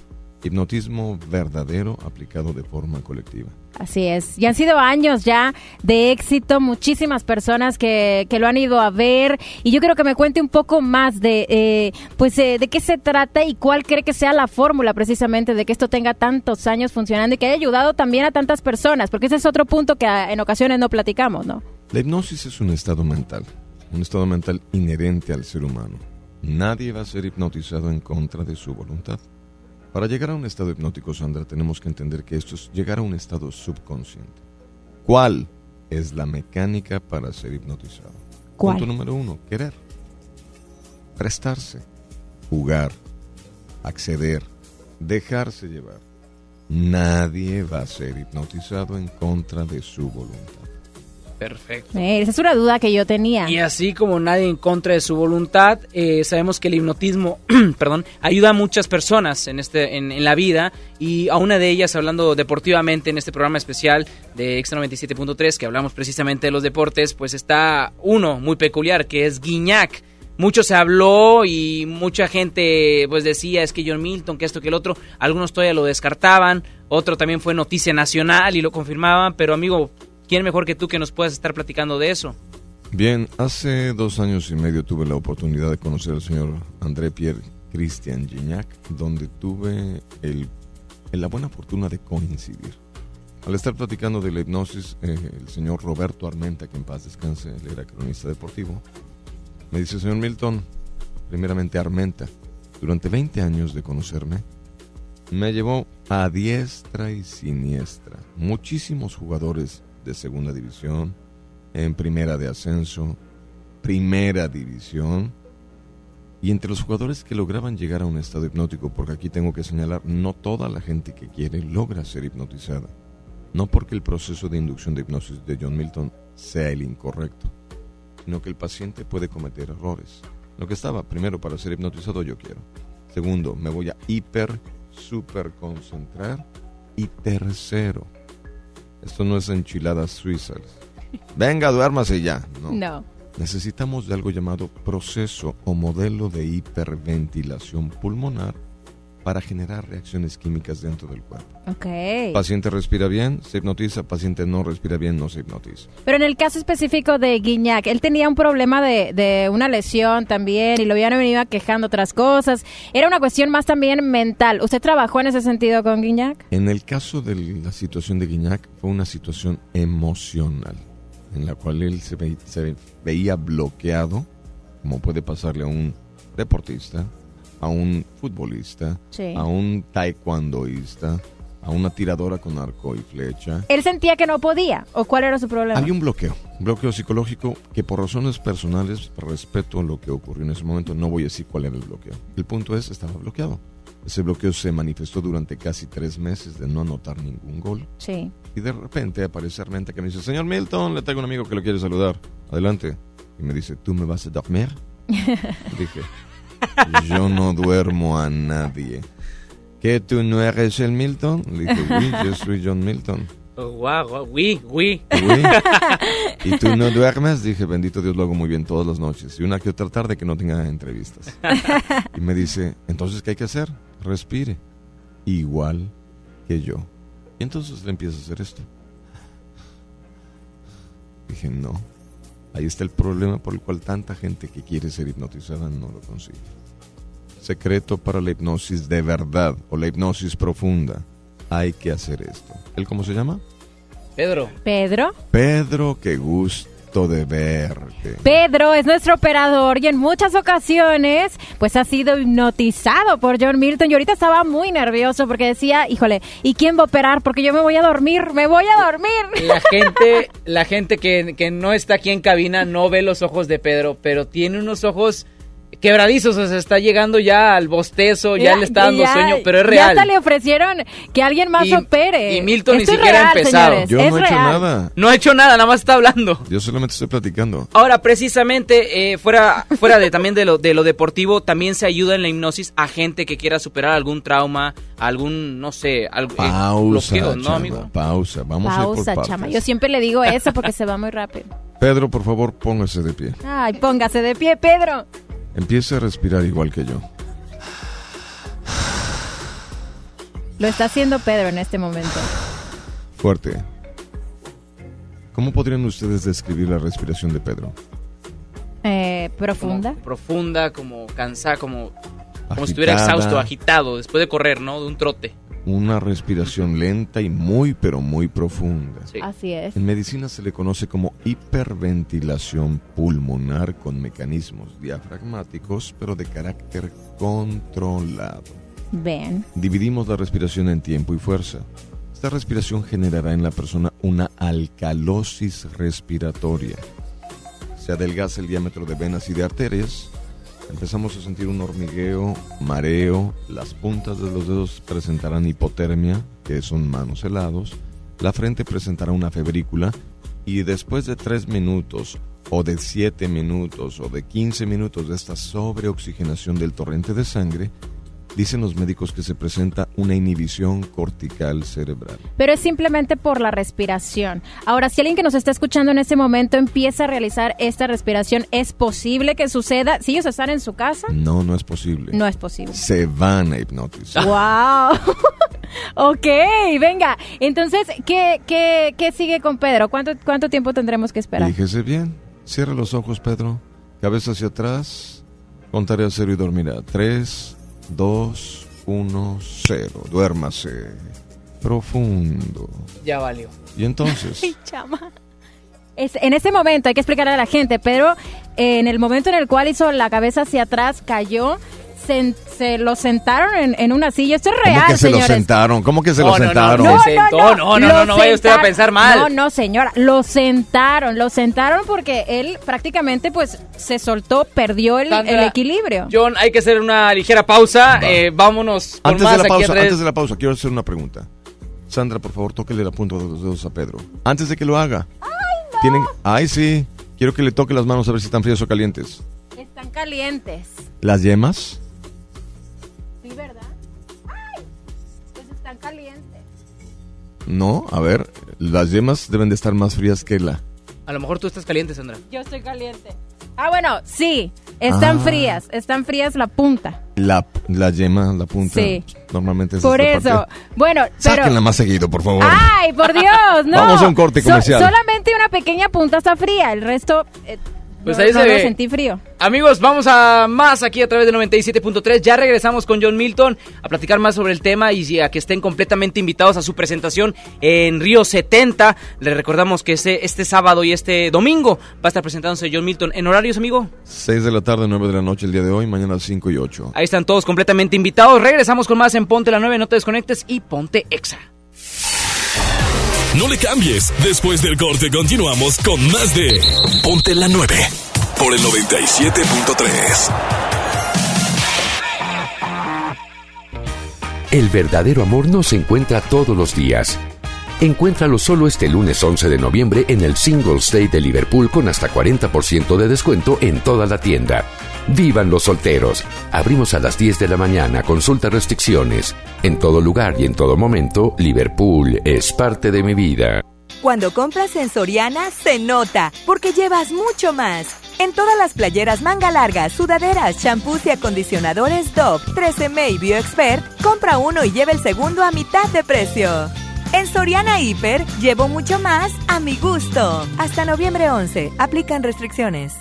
Hipnotismo verdadero aplicado de forma colectiva. Así es. Y han sido años ya de éxito, muchísimas personas que, que lo han ido a ver. Y yo quiero que me cuente un poco más de, eh, pues, eh, de qué se trata y cuál cree que sea la fórmula precisamente de que esto tenga tantos años funcionando y que haya ayudado también a tantas personas, porque ese es otro punto que en ocasiones no platicamos, ¿no? La hipnosis es un estado mental, un estado mental inherente al ser humano. Nadie va a ser hipnotizado en contra de su voluntad. Para llegar a un estado hipnótico, Sandra, tenemos que entender que esto es llegar a un estado subconsciente. ¿Cuál es la mecánica para ser hipnotizado? ¿Cuál? Punto número uno, querer. Prestarse, jugar, acceder, dejarse llevar. Nadie va a ser hipnotizado en contra de su voluntad. Perfecto. Eh, esa es una duda que yo tenía. Y así como nadie en contra de su voluntad, eh, sabemos que el hipnotismo, perdón, ayuda a muchas personas en este, en, en, la vida y a una de ellas, hablando deportivamente en este programa especial de Extra 97.3, que hablamos precisamente de los deportes, pues está uno muy peculiar, que es Guiñac. Mucho se habló y mucha gente pues decía es que John Milton, que esto, que el otro, algunos todavía lo descartaban, otro también fue noticia nacional y lo confirmaban, pero amigo, ¿Quién mejor que tú que nos puedas estar platicando de eso? Bien, hace dos años y medio tuve la oportunidad de conocer al señor André Pierre Christian Gignac, donde tuve el, la buena fortuna de coincidir. Al estar platicando de la hipnosis, eh, el señor Roberto Armenta, que en paz descanse, él era cronista deportivo, me dice, señor Milton, primeramente Armenta, durante 20 años de conocerme, me llevó a diestra y siniestra. Muchísimos jugadores de segunda división, en primera de ascenso, primera división. Y entre los jugadores que lograban llegar a un estado hipnótico, porque aquí tengo que señalar, no toda la gente que quiere logra ser hipnotizada. No porque el proceso de inducción de hipnosis de John Milton sea el incorrecto, sino que el paciente puede cometer errores. Lo que estaba, primero, para ser hipnotizado yo quiero. Segundo, me voy a hiper, super concentrar. Y tercero, esto no es enchiladas suizas. Venga, duérmase ya. No. no. Necesitamos de algo llamado proceso o modelo de hiperventilación pulmonar para generar reacciones químicas dentro del cuerpo. Ok. Paciente respira bien, se hipnotiza, paciente no respira bien, no se hipnotiza. Pero en el caso específico de Guiñac, él tenía un problema de, de una lesión también y lo habían venido quejando otras cosas. Era una cuestión más también mental. ¿Usted trabajó en ese sentido con Guiñac? En el caso de la situación de Guiñac fue una situación emocional en la cual él se, ve, se veía bloqueado, como puede pasarle a un deportista, a un futbolista, sí. a un taekwondoísta, a una tiradora con arco y flecha. ¿Él sentía que no podía? ¿O cuál era su problema? Hay un bloqueo, un bloqueo psicológico que por razones personales, respeto lo que ocurrió en ese momento, no voy a decir cuál era el bloqueo. El punto es, estaba bloqueado. Ese bloqueo se manifestó durante casi tres meses de no anotar ningún gol. Sí. Y de repente aparece Armenta que me dice, señor Milton, le traigo un amigo que lo quiere saludar. Adelante. Y me dice, ¿tú me vas a dormir? Dije, yo no duermo a nadie. ¿Qué, tú no eres el Milton? Le dije, oui, yo soy John Milton. Oh, wow, wow, oui, oui. oui. ¿Y tú no duermes? Dije, bendito Dios, lo hago muy bien todas las noches. Y una que otra tarde que no tenga entrevistas. Y me dice, entonces, ¿qué hay que hacer? Respire. Igual que yo. Y entonces le empieza a hacer esto. Dije, no. Ahí está el problema por el cual tanta gente que quiere ser hipnotizada no lo consigue. Secreto para la hipnosis de verdad o la hipnosis profunda. Hay que hacer esto. ¿Él cómo se llama? Pedro. Pedro. Pedro, qué gusto de verte. Pedro es nuestro operador y en muchas ocasiones pues ha sido hipnotizado por John Milton y ahorita estaba muy nervioso porque decía, híjole, ¿y quién va a operar? Porque yo me voy a dormir, me voy a dormir. La gente, la gente que, que no está aquí en cabina no ve los ojos de Pedro, pero tiene unos ojos quebradizos, o sea, está llegando ya al bostezo, ya, le está dando ya- sueño, pero es real. Ya hasta le ofrecieron que alguien más Y- opere. y Milton ni Esto siquiera ha real, empezado. señores, Yo es no he hecho nada. No ha hecho nada, nada más está hablando. Yo solamente estoy platicando. Ahora, precisamente, eh, fuera, fuera de también de lo, de lo deportivo, también se ayuda en la hipnosis a gente que quiera superar algún trauma, algún, no sé, algo, eh, Pausa, bloqueo, ¿no, chama, amigo? pausa. Vamos a ir por Pausa, chama. Yo siempre le digo eso porque se va muy rápido. Pedro, por favor, póngase de pie. Ay, póngase de pie, Pedro. Empiece a respirar igual que yo. Lo está haciendo Pedro en este momento. Fuerte. ¿Cómo podrían ustedes describir la respiración de Pedro? Eh, profunda. Profunda, como cansada, como, como si estuviera exhausto, agitado, después de correr, ¿no? De un trote. Una respiración lenta y muy, pero muy profunda. Así es. En medicina se le conoce como hiperventilación pulmonar con mecanismos diafragmáticos, pero de carácter controlado. Ven. Dividimos la respiración en tiempo y fuerza. Esta respiración generará en la persona una alcalosis respiratoria. Se adelgaza el diámetro de venas y de arterias. Empezamos a sentir un hormigueo, mareo, las puntas de los dedos presentarán hipotermia, que son manos helados, la frente presentará una febrícula y después de 3 minutos o de 7 minutos o de 15 minutos de esta sobreoxigenación del torrente de sangre, dicen los médicos que se presenta una inhibición cortical cerebral. Pero es simplemente por la respiración. Ahora, si alguien que nos está escuchando en este momento empieza a realizar esta respiración, ¿es posible que suceda? Si ellos están en su casa, No, no es posible. no es posible. Se van a hipnotizar. ¡Wow! ok, venga. Entonces, ¿qué, qué, qué sigue con Pedro? ¿Cuánto, ¿Cuánto tiempo tendremos que esperar? Fíjese bien. Cierra los ojos, Pedro. Cabeza hacia atrás. Contaré a cero y dormirá. 3, 2, 1, 0. Duérmase. Profundo. Ya valió. Y entonces, Ay, chama. Es- en ese momento hay que explicarle a la gente, Pedro, eh, en el momento en el cual hizo la cabeza hacia atrás, cayó, se, se lo sentaron en, en una silla. Esto es ¿cómo real, que se lo sentaron? ¿Cómo que se No, lo no, no, sentaron? no, se sentó. No, no, no, lo no vaya usted a pensar mal. No, no, señora, lo sentaron, lo sentaron porque él prácticamente pues se soltó, perdió el, Sandra, el equilibrio. John, hay que hacer una ligera pausa. Eh, vámonos con Antes más de la pausa, antes de la pausa, quiero hacer una pregunta. Sandra, por favor, tóquele la punta de los dedos a Pedro. Antes de que lo haga. Ay, no. Tienen... Ay, sí. Quiero que le toque las manos a ver si están frías o calientes. Están calientes. ¿Las yemas? No, a ver. Las yemas deben de estar más frías que la... A lo mejor tú estás caliente, Sandra. Yo estoy caliente. Ah, bueno, sí, están Ah. frías, están frías la punta. La, la yema, la punta. Sí. Normalmente es Por esta eso. parte. Bueno, pero... Sáquenla más seguido, por favor. ¡Ay, por Dios! No. Vamos a un corte So- comercial. solamente una pequeña punta está fría, el resto eh, Pues no, ahí no se ve. sentí frío. Amigos, vamos a más aquí a través de 97.3. Ya regresamos con John Milton a platicar más sobre el tema y a que estén completamente invitados a su presentación en Río 70. Les recordamos que este, este sábado y este domingo va a estar presentándose John Milton en horarios, amigo. 6 de la tarde, 9 de la noche el día de hoy, mañana 5 y 8. Ahí están todos completamente invitados. Regresamos con más en Ponte la 9, no te desconectes y Ponte Exa. No le cambies. Después del corte continuamos con más de Ponte la 9 por el 97.3. El verdadero amor no se encuentra todos los días. Encuéntralo solo este lunes 11 de noviembre en el Singles Day de Liverpool con hasta 40% de descuento en toda la tienda. ¡Vivan los solteros! Abrimos a las 10 de la mañana, consulta restricciones. En todo lugar y en todo momento, Liverpool es parte de mi vida. Cuando compras en Soriana se nota, porque llevas mucho más. En todas las playeras manga larga, sudaderas, champús y acondicionadores Dove, 13M y BioExpert, compra uno y lleva el segundo a mitad de precio. En Soriana Hiper llevo mucho más a mi gusto. Hasta noviembre 11. Aplican restricciones.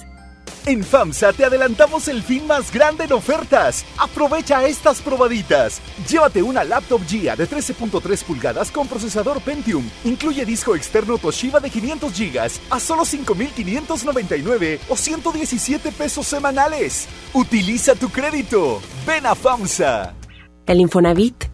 En FAMSA te adelantamos el fin más grande en ofertas. Aprovecha estas probaditas. Llévate una laptop GIA de 13.3 pulgadas con procesador Pentium. Incluye disco externo Toshiba de 500 GB a solo 5.599 o 117 pesos semanales. Utiliza tu crédito. Ven a FAMSA. El Infonavit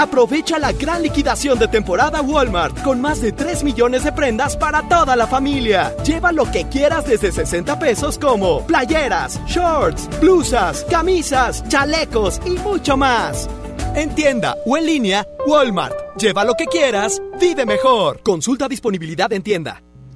Aprovecha la gran liquidación de temporada Walmart con más de 3 millones de prendas para toda la familia. Lleva lo que quieras desde 60 pesos como playeras, shorts, blusas, camisas, chalecos y mucho más. En tienda o en línea, Walmart. Lleva lo que quieras, vive mejor. Consulta disponibilidad en tienda.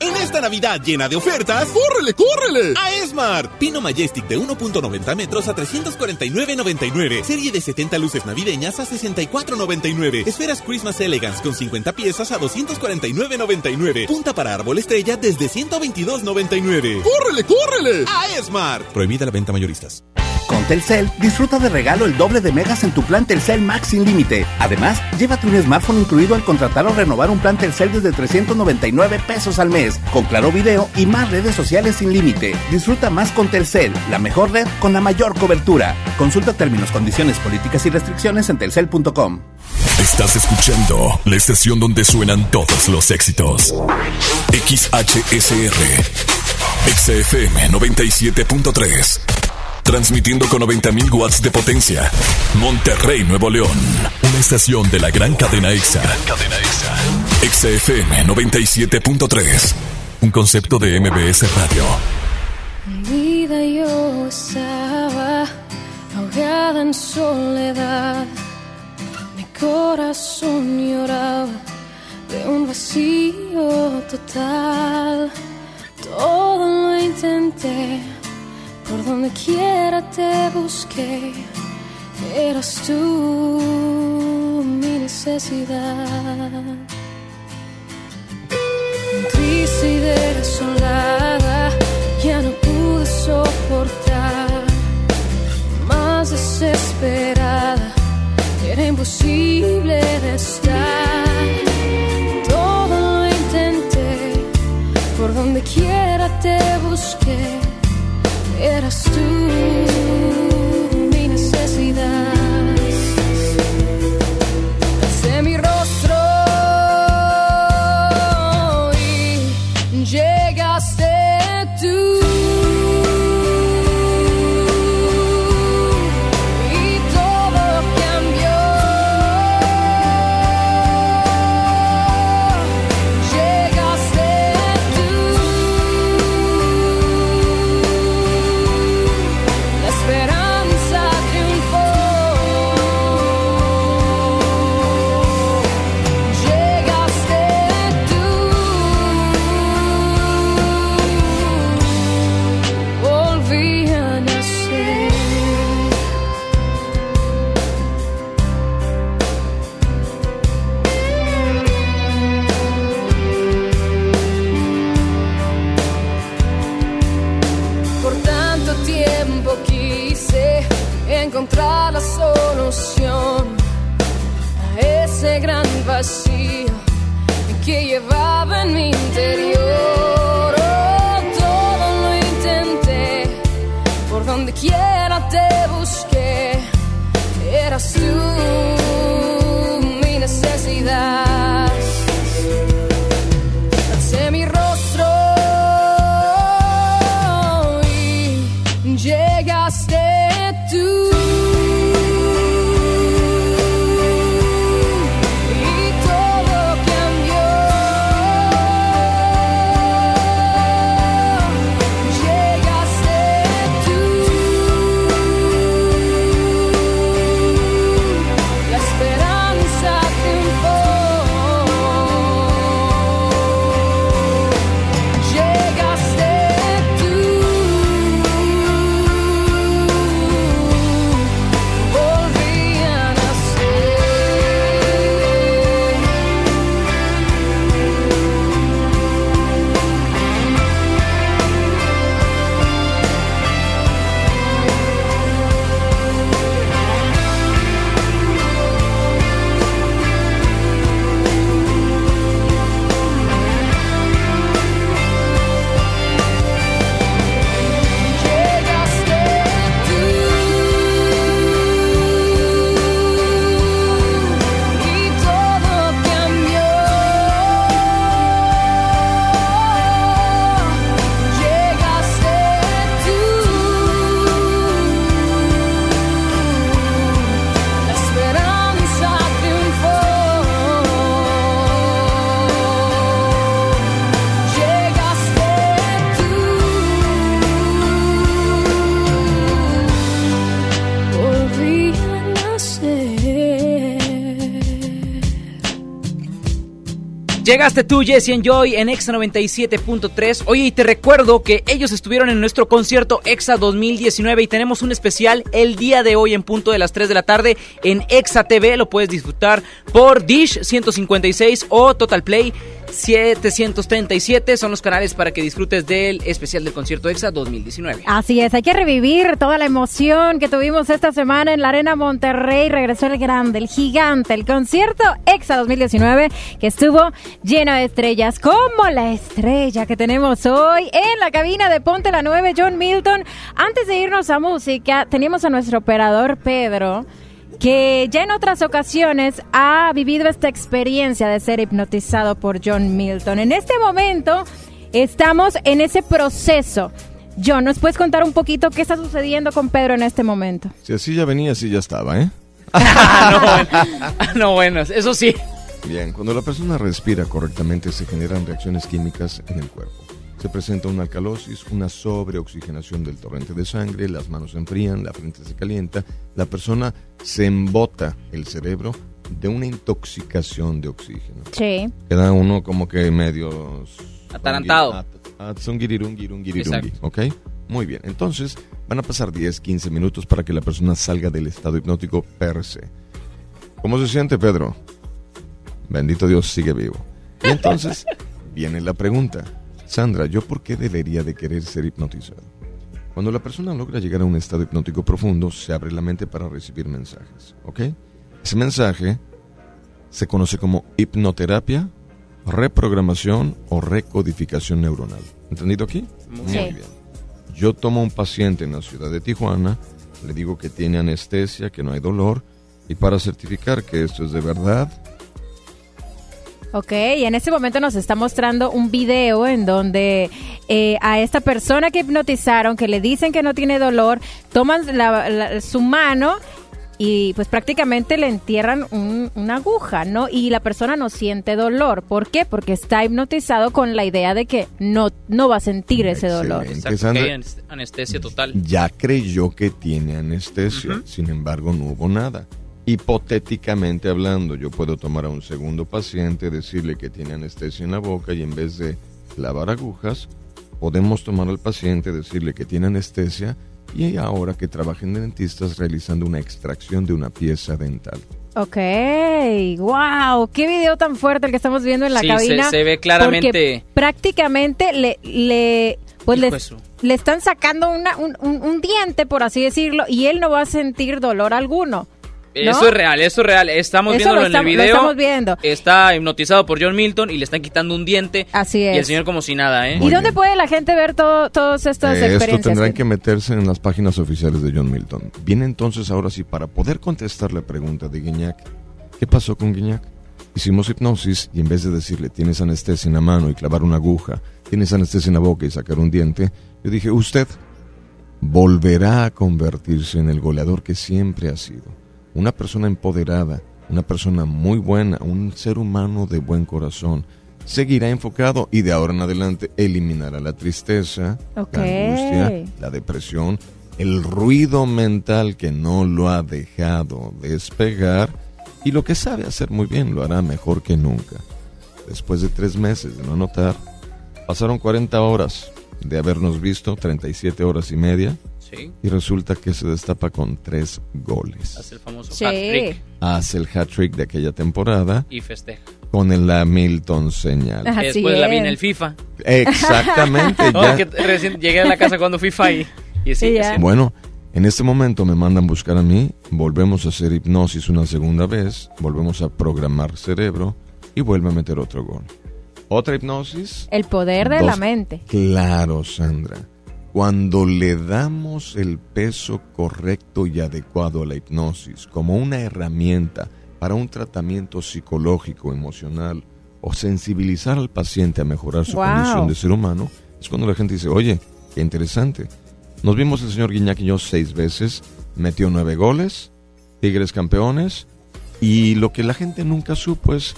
En esta Navidad llena de ofertas, ¡córrele, córrele! A Esmart. Pino Majestic de 1.90 metros a 349.99. Serie de 70 luces navideñas a 64.99. Esferas Christmas Elegance con 50 piezas a 249.99. Punta para árbol estrella desde 122.99. ¡Córrele, córrele! A Esmart. Prohibida la venta mayoristas. Con Telcel, disfruta de regalo el doble de megas en tu plan Telcel Max sin límite. Además, llévate un smartphone incluido al contratar o renovar un plan Telcel desde 399 pesos al mes, con claro video y más redes sociales sin límite. Disfruta más con Telcel, la mejor red con la mayor cobertura. Consulta términos, condiciones, políticas y restricciones en telcel.com. Estás escuchando la estación donde suenan todos los éxitos. XHSR. XFM 97.3. Transmitiendo con 90.000 watts de potencia. Monterrey, Nuevo León. Una estación de la gran cadena EXA. Cadena EXA. XFM 97.3. Un concepto de MBS Radio. Mi vida yo estaba ahogada en soledad. Mi corazón lloraba de un vacío total. Todo lo intenté, por donde quiera te busqué. Eras tú mi necesidad. Triste y desolada, ya no pude soportar. Más desesperada, era imposible de estar. Todo lo intenté, por donde quiera te busqué. Eras tú Llegaste tú, Jesse Enjoy, en Exa 97.3. Oye, y te recuerdo que ellos estuvieron en nuestro concierto Exa 2019 y tenemos un especial el día de hoy en punto de las 3 de la tarde en Exa TV. Lo puedes disfrutar por Dish 156 o Total Play 737 son los canales para que disfrutes del especial del concierto EXA 2019. Así es, hay que revivir toda la emoción que tuvimos esta semana en la Arena Monterrey. Regresó el grande, el gigante, el concierto EXA 2019 que estuvo lleno de estrellas, como la estrella que tenemos hoy en la cabina de Ponte la 9, John Milton. Antes de irnos a música, teníamos a nuestro operador Pedro que ya en otras ocasiones ha vivido esta experiencia de ser hipnotizado por John Milton. En este momento estamos en ese proceso. John, ¿nos puedes contar un poquito qué está sucediendo con Pedro en este momento? Si así ya venía, así ya estaba, ¿eh? no, bueno, eso sí. Bien, cuando la persona respira correctamente se generan reacciones químicas en el cuerpo. Se presenta una alcalosis, una sobreoxigenación del torrente de sangre, las manos se enfrían, la frente se calienta, la persona se embota el cerebro de una intoxicación de oxígeno. Sí. Queda uno como que medio... Atarantado. ¿Ok? Muy bien. Entonces, van a pasar 10, 15 minutos para que la persona salga del estado hipnótico per se. ¿Cómo se siente, Pedro? Bendito Dios, sigue vivo. Y entonces viene la pregunta. Sandra, ¿yo por qué debería de querer ser hipnotizado? Cuando la persona logra llegar a un estado hipnótico profundo, se abre la mente para recibir mensajes, ¿ok? Ese mensaje se conoce como hipnoterapia, reprogramación o recodificación neuronal. ¿Entendido aquí? Muy bien. Yo tomo a un paciente en la ciudad de Tijuana, le digo que tiene anestesia, que no hay dolor, y para certificar que esto es de verdad, Ok, y en este momento nos está mostrando un video en donde eh, a esta persona que hipnotizaron, que le dicen que no tiene dolor, toman su mano y pues prácticamente le entierran una aguja, ¿no? Y la persona no siente dolor. ¿Por qué? Porque está hipnotizado con la idea de que no, no va a sentir ese dolor. anestesia total. Ya creyó que tiene anestesia, sin embargo no hubo nada. Hipotéticamente hablando, yo puedo tomar a un segundo paciente, decirle que tiene anestesia en la boca y en vez de lavar agujas, podemos tomar al paciente, decirle que tiene anestesia y ahora que trabajen dentistas realizando una extracción de una pieza dental. Ok, wow, qué video tan fuerte el que estamos viendo en la cabina. Se, se ve claramente. prácticamente le, le, pues le, están sacando una, un, un diente, por así decirlo, y él no va a sentir dolor alguno. Eso es real, eso es real. Estamos viéndolo en el video. estamos viendo. Está hipnotizado por John Milton y le están quitando un diente. Así es. Y el señor como si nada, ¿eh? ¿Y dónde puede la gente ver todo, todas estas eh, experiencias? Esto tendrán que meterse en las páginas oficiales de John Milton. Viene entonces ahora sí para poder contestar la pregunta de Guiñac. ¿Qué pasó con Guiñac? Hicimos hipnosis y en vez de decirle tienes anestesia en la mano y clavar una aguja, tienes anestesia en la boca y sacar un diente, yo dije, usted volverá a convertirse en el goleador que siempre ha sido una persona empoderada, una persona muy buena, un ser humano de buen corazón, seguirá enfocado y de ahora en adelante eliminará la tristeza, la angustia, la depresión, el ruido mental que no lo ha dejado despegar y lo que sabe hacer muy bien lo hará mejor que nunca. Después de tres meses de no notar, pasaron 40 horas de habernos visto, 37 horas y media, y resulta que se destapa con tres goles. Hace el famoso hat-trick. Hace el hat-trick de aquella temporada. Y festeja. Con el Hamilton señal. Después la viene el FIFA. Exactamente. recién llegué a la casa cuando FIFA y, y sí, Bueno, en este momento me mandan buscar a mí, volvemos a hacer hipnosis una segunda vez, volvemos a programar cerebro y vuelve a meter otro gol. Otra hipnosis. El poder de la mente. Claro, Sandra. Cuando le damos el peso correcto y adecuado a la hipnosis como una herramienta para un tratamiento psicológico, emocional o sensibilizar al paciente a mejorar su condición de ser humano, es cuando la gente dice, oye, qué interesante. Nos vimos el señor Guiñac y yo seis veces, metió nueve goles, Tigres campeones, y lo que la gente nunca supo es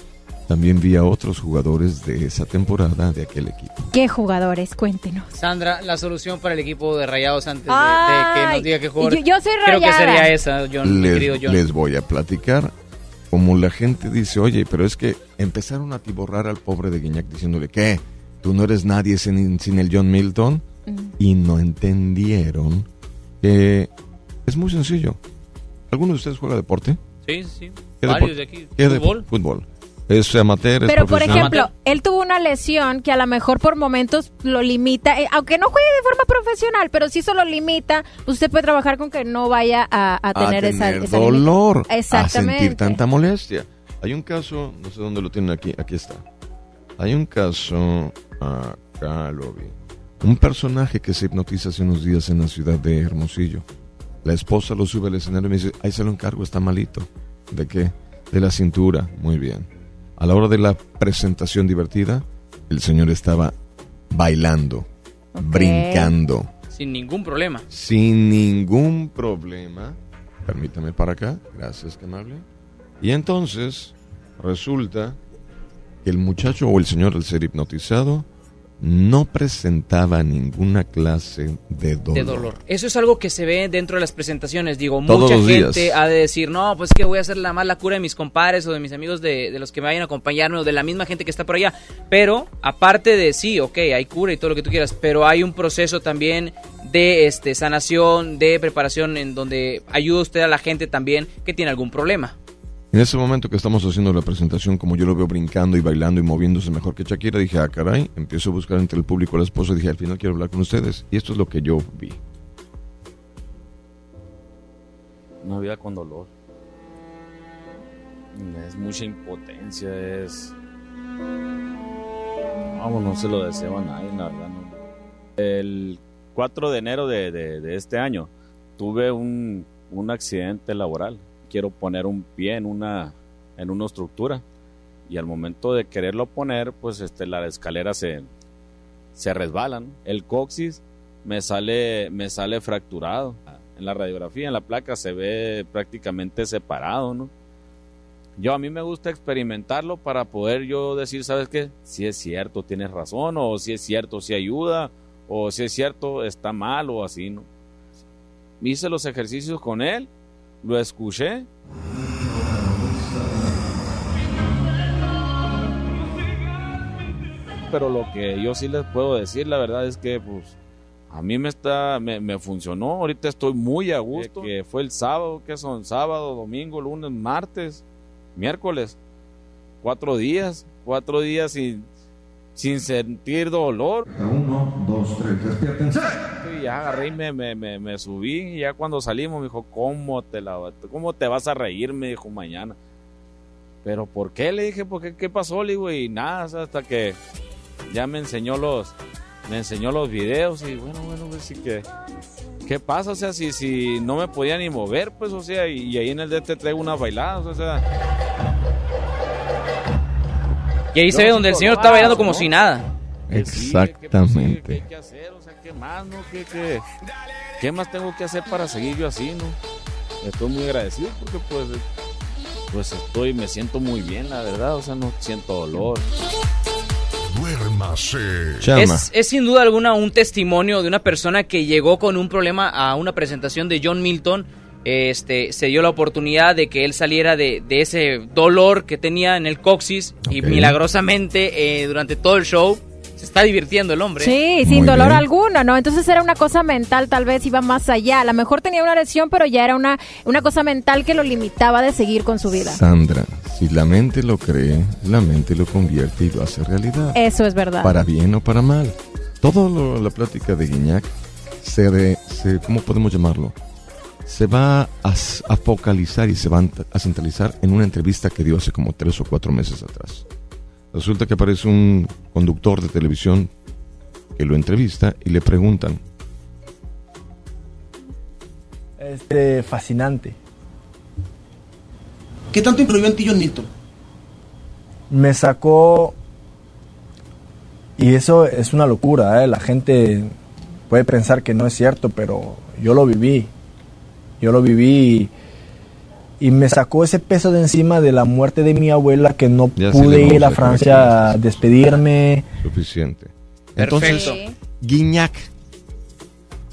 también vi a otros jugadores de esa temporada de aquel equipo. ¿Qué jugadores? Cuéntenos. Sandra, la solución para el equipo de Rayados antes de, que nos diga qué jugador. Yo, soy Creo que sería esa, John, les, mi querido John. Les voy a platicar. como la gente dice, oye, pero es que empezaron a tiborrar al pobre de Guiñac diciéndole, ¿qué? ¿Tú no eres nadie sin, sin el John Milton? Y no entendieron que es muy sencillo. ¿Alguno de ustedes juega deporte? Sí, sí. ¿Qué Varios de aquí. qué de- Fútbol. Fútbol. ¿Es amateur? ¿Es Pero por ejemplo, él tuvo una lesión que a lo mejor por momentos lo limita, eh, aunque no juegue de forma profesional, pero si eso lo limita, usted puede trabajar con que no vaya a, a tener, esa, tener esa dolor, a sentir tanta molestia. Hay un caso, no sé dónde lo tienen aquí, aquí está. Hay un caso, acá lo vi. Un personaje que se hipnotiza hace unos días en la ciudad de Hermosillo. La esposa lo sube al escenario y me dice, ahí se lo encargo, está malito. ¿De qué? De la cintura, muy bien. A la hora de la presentación divertida, el señor estaba bailando, brincando Sin ningún problema. sin ningún problema. Permítame para acá, gracias, que amable. Y entonces resulta que el muchacho o el señor al ser hipnotizado no presentaba ninguna clase de dolor. De dolor. Eso es algo que se ve dentro de las presentaciones. Digo, Todos mucha los días. gente ha de decir, no, pues que voy a hacer la más la cura de mis compadres o de mis amigos de, de los que me vayan a acompañarme o de la misma gente que está por allá. Pero, aparte de sí, ok, hay cura y todo lo que tú quieras, pero hay un proceso también de este sanación, de preparación en donde ayuda usted a la gente también que tiene algún problema. En ese momento que estamos haciendo la presentación, como yo lo veo brincando y bailando y moviéndose mejor que Shakira, dije, ah, caray, empiezo a buscar entre el público a la esposa, dije, al final quiero hablar con ustedes. Y esto es lo que yo vi. Una vida con dolor. Es mucha impotencia, es... Vamos, no se lo deseo a nadie, la verdad. no. El 4 de enero de, de- de este año tuve un, un accidente laboral. Quiero poner un pie en una, en una estructura y al momento de quererlo poner, pues este, las escaleras se, se resbalan. El coxis me sale, me sale fracturado. En la radiografía, en la placa, se ve prácticamente separado, ¿no? Yo a mí me gusta experimentarlo para poder yo decir, ¿sabes qué? Si es cierto, tienes razón, o si es cierto, si ayuda, o si es cierto, está mal, o así, ¿no? Hice los ejercicios con él, lo escuché. Pero lo que yo sí les puedo decir, la verdad es que, pues, a mí me está, me, me funcionó. Ahorita estoy muy a gusto. Que fue el sábado, que son sábado, domingo, lunes, martes, miércoles. Cuatro días, cuatro días sin, sin sentir dolor. Uno, dos, tres, despiértense. Y ya agarré y me, me, me, me subí. Y ya cuando salimos me dijo, ¿cómo te, la, ¿cómo te vas a reír? Me dijo mañana. Pero ¿por qué? Le dije, ¿por qué? ¿Qué pasó? Le digo, y nada, hasta que ya me enseñó los, me enseñó los videos y bueno, bueno, pues sí que, ¿qué pasa? O sea, si, si no me podía ni mover, pues, o sea, y, y ahí en el DT traigo unas bailadas, o sea. Y ahí se ve donde el señor está bailando ¿no? como si nada. Exactamente. ¿Qué hacer? O sea, ¿qué más, no? ¿Qué, qué, qué más tengo que hacer para seguir yo así, no? Estoy muy agradecido porque, pues, pues estoy, me siento muy bien, la verdad, o sea, no siento dolor. Es, es sin duda alguna un testimonio de una persona que llegó con un problema a una presentación de John Milton. Este, se dio la oportunidad de que él saliera de, de ese dolor que tenía en el coxis y Ok. milagrosamente eh, durante todo el show se está divirtiendo el hombre. Sí, sin dolor alguno, ¿no? Entonces era una cosa mental, tal vez iba más allá. A lo mejor tenía una lesión, pero ya era una, una cosa mental que lo limitaba de seguir con su vida. Sandra, si la mente lo cree, la mente lo convierte y lo hace realidad. Eso es verdad. Para bien o para mal. Todo lo- la plática de Guiñac se, de- se- ¿cómo podemos llamarlo? Se va a, a focalizar y se va a centralizar en una entrevista que dio hace como tres o cuatro meses atrás. Resulta que aparece un conductor de televisión que lo entrevista y le preguntan, Este, fascinante. ¿Qué tanto influyó en ti John Milton? Me sacó... Y eso es una locura, ¿eh? La gente puede pensar que no es cierto, pero yo lo viví. Yo lo viví y, me sacó ese peso de encima de la muerte de mi abuela que no Ya pude ir a Francia a despedirme. suficiente. Entonces, Perfecto. Guiñac,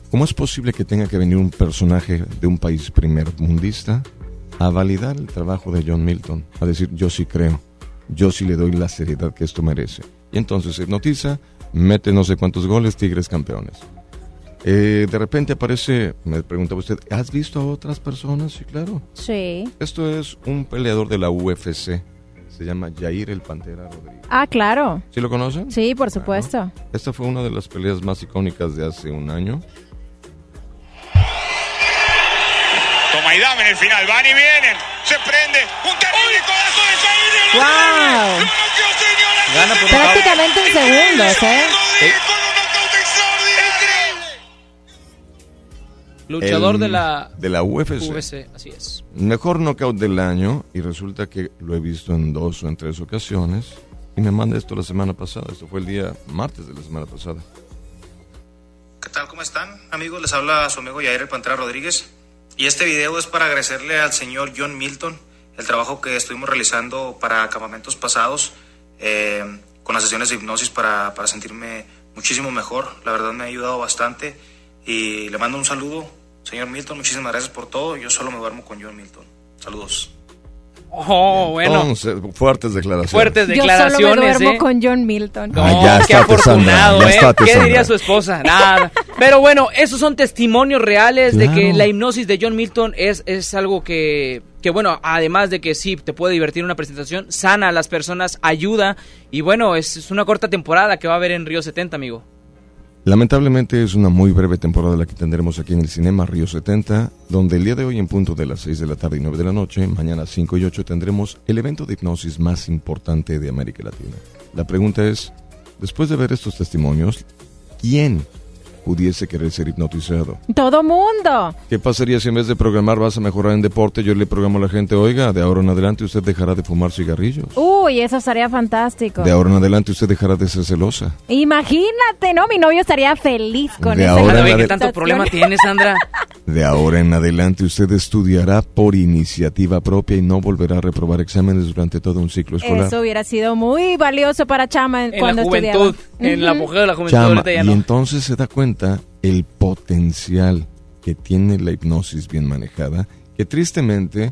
¿cómo es posible que tenga que venir un personaje de un país primermundista a validar el trabajo de John Milton, a decir yo sí creo, yo sí le doy la seriedad que esto merece. Y entonces se hipnotiza, mete no sé cuántos goles, Tigres campeones. Eh, de repente aparece, me preguntaba usted, ¿has visto a otras personas? Sí, claro. Sí. Esto es un peleador de la UFC, se llama Jair el Pantera Rodríguez. Ah, claro. ¿Sí lo conocen? Sí, por supuesto. Esta fue una de las peleas más icónicas de hace un año. Toma y dame en el final. Van y vienen. Se prende. Un terrible codazo de Jair. ¡Wow! Gana por. Prácticamente en segundos, ¿eh? Con Luchador El- de la de la UFC. UFC, así es. Mejor knockout del año y resulta que lo he visto en dos o en tres ocasiones y me manda esto la semana pasada. Esto fue el día martes de la semana pasada. ¿Qué tal? ¿Cómo están? Amigos, les habla su amigo Yair el Pantera Rodríguez. Y este video es para agradecerle al señor John Milton el trabajo que estuvimos realizando para campamentos pasados eh, con las sesiones de hipnosis para, para sentirme muchísimo mejor. La verdad me ha ayudado bastante y le mando un saludo, señor Milton. Muchísimas gracias por todo. Yo solo me duermo con John Milton. Saludos. Oh, bueno. Fuertes declaraciones. Fuertes Yo solo me declaraciones, duermo ¿eh? con John Milton. No, Ah, ya qué Sandra, afortunado, ya ¿eh? estate, ¿Qué Sandra. diría su esposa? Nada. Pero bueno, esos son testimonios reales de que la hipnosis de John Milton es, es algo que, que, bueno, además de que sí, te puede divertir una presentación, sana a las personas, ayuda. Y bueno, es, es una corta temporada que va a haber en Río 70, amigo. Lamentablemente es una muy breve temporada la que tendremos aquí en el Cinema Río 70, donde el día de hoy en punto de las 6 de la tarde y 9 de la noche, mañana 5 y 8 tendremos el evento de hipnosis más importante de América Latina. La pregunta es, después de ver estos testimonios, ¿quién pudiese querer ser hipnotizado? Todo mundo. ¿Qué pasaría si en vez de programar vas a mejorar en deporte, yo le programo a la gente, oiga, de ahora en adelante usted dejará de fumar cigarrillos? Uy, eso estaría fantástico. De ahora en adelante usted dejará de ser celosa. Imagínate, ¿no? Mi novio estaría feliz con De esa ahora en Oye, ¿qué adel- tanto problema tienes, Sandra? De ahora en adelante usted estudiará por iniciativa propia y no volverá a reprobar exámenes durante todo un ciclo escolar. Eso hubiera sido muy valioso para Chama En cuando la juventud, estudiaba. en la apogeo de la juventud, Chama, ya y no. entonces se da cuenta el potencial que tiene la hipnosis bien manejada, que tristemente,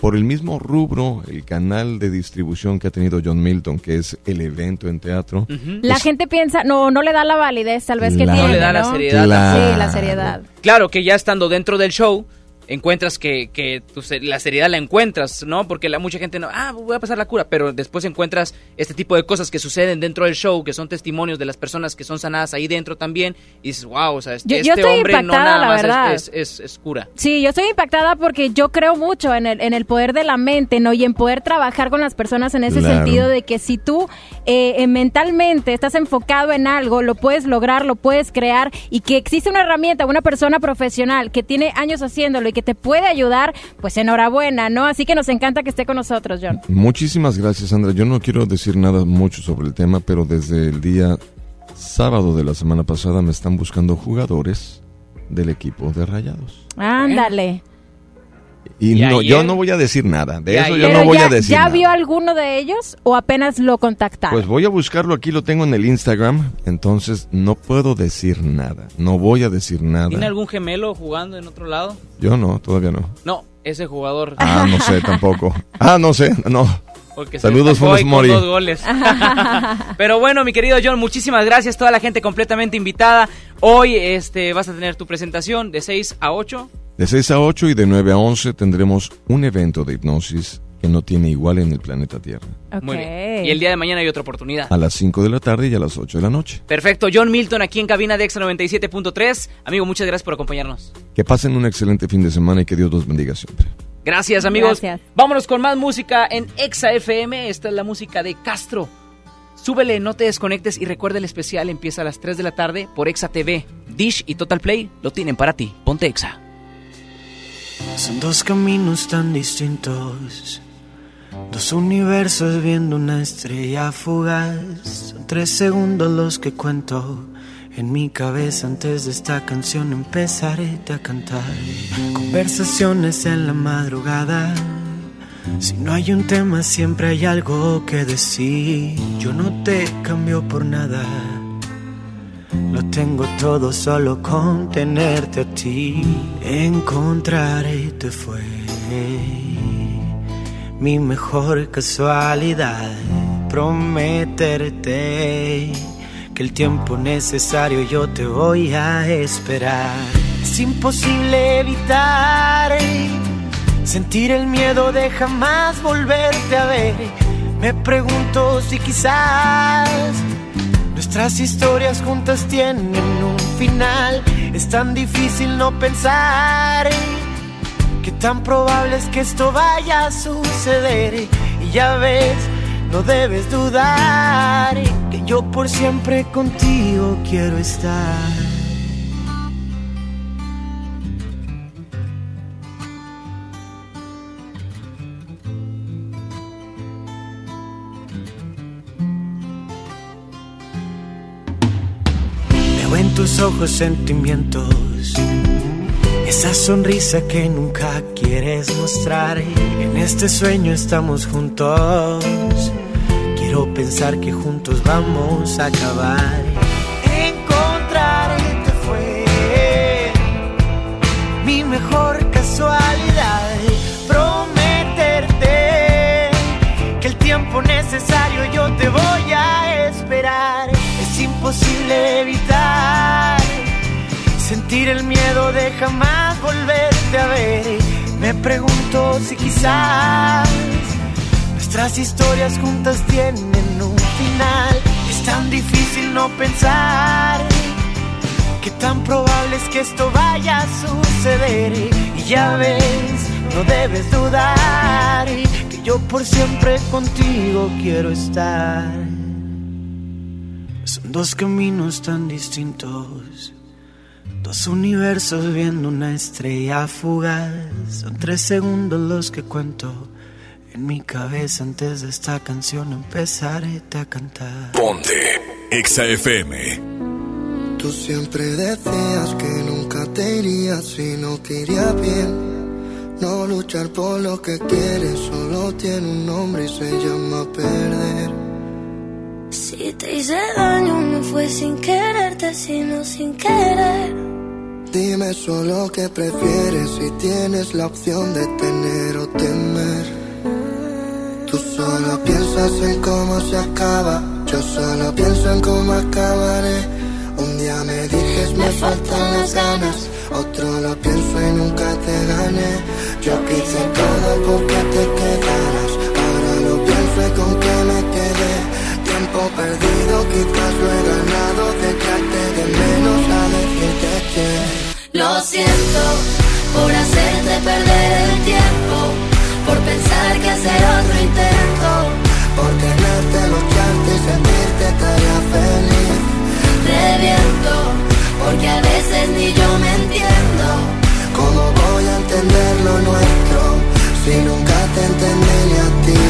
por el mismo rubro, el canal de distribución que ha tenido John Milton, que es el evento en teatro, La gente piensa, no, no le da la validez tal vez que Claro. tiene, No le da la seriedad. Claro. Sí, la seriedad. Claro que ya estando dentro del show, encuentras que, que tu la seriedad la encuentras, ¿no? Porque la, mucha gente no, ah, voy a pasar la cura, pero después encuentras este tipo de cosas que suceden dentro del show, que son testimonios de las personas que son sanadas ahí dentro también, y dices, wow, o sea, este, Yo- yo este estoy hombre no impactada, nada la más es- verdad. es, es- es cura. Sí, yo estoy impactada porque yo creo mucho en el, en el poder de la mente, ¿no? Y en poder trabajar con las personas en ese Claro. sentido de que si tú eh, eh, mentalmente estás enfocado en algo, lo puedes lograr, lo puedes crear y que existe una herramienta, una persona profesional que tiene años haciéndolo y que te puede ayudar, pues enhorabuena, ¿no? Así que nos encanta que esté con nosotros, John. Muchísimas gracias, Sandra. Yo no quiero decir nada mucho sobre el tema, pero desde el día sábado de la semana pasada me están buscando jugadores del equipo de Rayados. Ándale. Y ¿Y no, ayer? yo no voy a decir nada. De ¿Y eso ayer? yo Pero no voy ya, a decir ¿Ya nada. vio alguno de ellos o apenas lo contactaron? Pues voy a buscarlo aquí, lo tengo en el Instagram, entonces no puedo decir nada. No voy a decir ¿Tiene nada. algún gemelo jugando en otro lado? Yo no, todavía no. No, ese jugador. Ah, no sé tampoco. Ah, no sé, no. Porque Saludos, Funes con Mori. dos goles. Pero bueno, mi querido John, muchísimas gracias. Toda la gente completamente invitada. Hoy este, vas a tener tu presentación de 6 a 8. De 6 a 8 y de 9 a 11 tendremos un evento de hipnosis que no tiene igual en el planeta Tierra. Muy bien. Y el día de mañana hay otra oportunidad. A las 5 de la tarde y a las 8 de la noche. Perfecto, John Milton aquí en cabina de Exa 97.3. Amigo, muchas gracias por acompañarnos. Que pasen un excelente fin de semana y que Dios los bendiga siempre. Gracias, amigos. Gracias. Vámonos con más música en Exa FM. Esta es la música de Castro. Súbele, no te desconectes y recuerda el especial empieza a las 3 de la tarde por Exa TV. Dish y Total Play lo tienen para ti. Ponte Exa. Son dos caminos tan distintos, dos universos viendo una estrella fugaz. Son tres segundos los que cuento en mi cabeza antes de esta canción empezaré a cantar. Conversaciones en la madrugada. Si no hay un tema siempre hay algo que decir. Yo no te cambio por nada. Lo tengo todo solo con tenerte a ti. Encontrarte fue mi mejor casualidad, prometerte que el tiempo necesario yo te voy a esperar. Es imposible evitar sentir el miedo de jamás volverte a ver. Me pregunto si quizás nuestras historias juntas tienen un final. Es tan difícil no pensar que tan probable es que esto vaya a suceder. Y ya ves, no debes dudar yo por siempre contigo quiero estar. Veo en tus ojos sentimientos, esa sonrisa que nunca quieres mostrar. En este sueño estamos juntos. Pensar que juntos vamos a acabar. Encontrarte fue mi mejor casualidad. Prometerte que el tiempo necesario yo te voy a esperar. Es imposible evitar sentir el miedo de jamás volverte a ver. Me pregunto si quizás nuestras historias juntas tienen un final. Es tan difícil no pensar que tan probable es que esto vaya a suceder. Y ya ves, no debes dudar que yo por siempre contigo quiero estar. Son dos caminos tan distintos. Dos universos viendo una estrella fugaz. Son tres segundos los que cuento en mi cabeza antes de esta canción empezaré a cantar. Ponte Exa FM. Tú siempre decías que nunca te irías si no te iría bien. No luchar por lo que quieres solo tiene un nombre y se llama perder. Si te hice daño no fue sin quererte, sino sin querer. Dime solo qué prefieres si tienes la opción de tener o temer. Solo piensas en cómo se acaba, yo solo pienso en cómo acabaré. Un día me dices me faltan las ganas, otro lo pienso y nunca te gané. Yo quise todo porque te quedaras, ahora lo pienso y con que me quedé. Tiempo perdido, quizás lo he ganado, dejarte de menos a decirte que. Lo siento por hacerte perder el tiempo, por pensar que hacer otro intento, por tenerte, lucharte y sentirte te haría feliz. reviento, porque a veces ni yo me entiendo. ¿Cómo voy a entender lo nuestro si nunca te entendí ni a ti?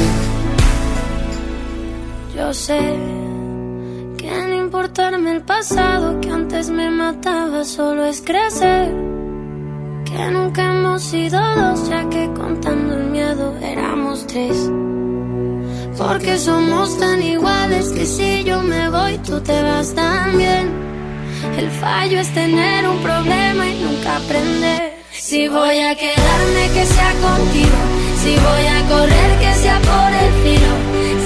Yo sé que no importarme el pasado que antes me mataba solo es crecer. Que nunca hemos sido dos, ya que contando el miedo éramos tres. Porque somos tan iguales que si yo me voy, tú te vas también. El fallo es tener un problema y nunca aprender. Si voy a quedarme, que sea contigo. Si voy a correr, que sea por el filo.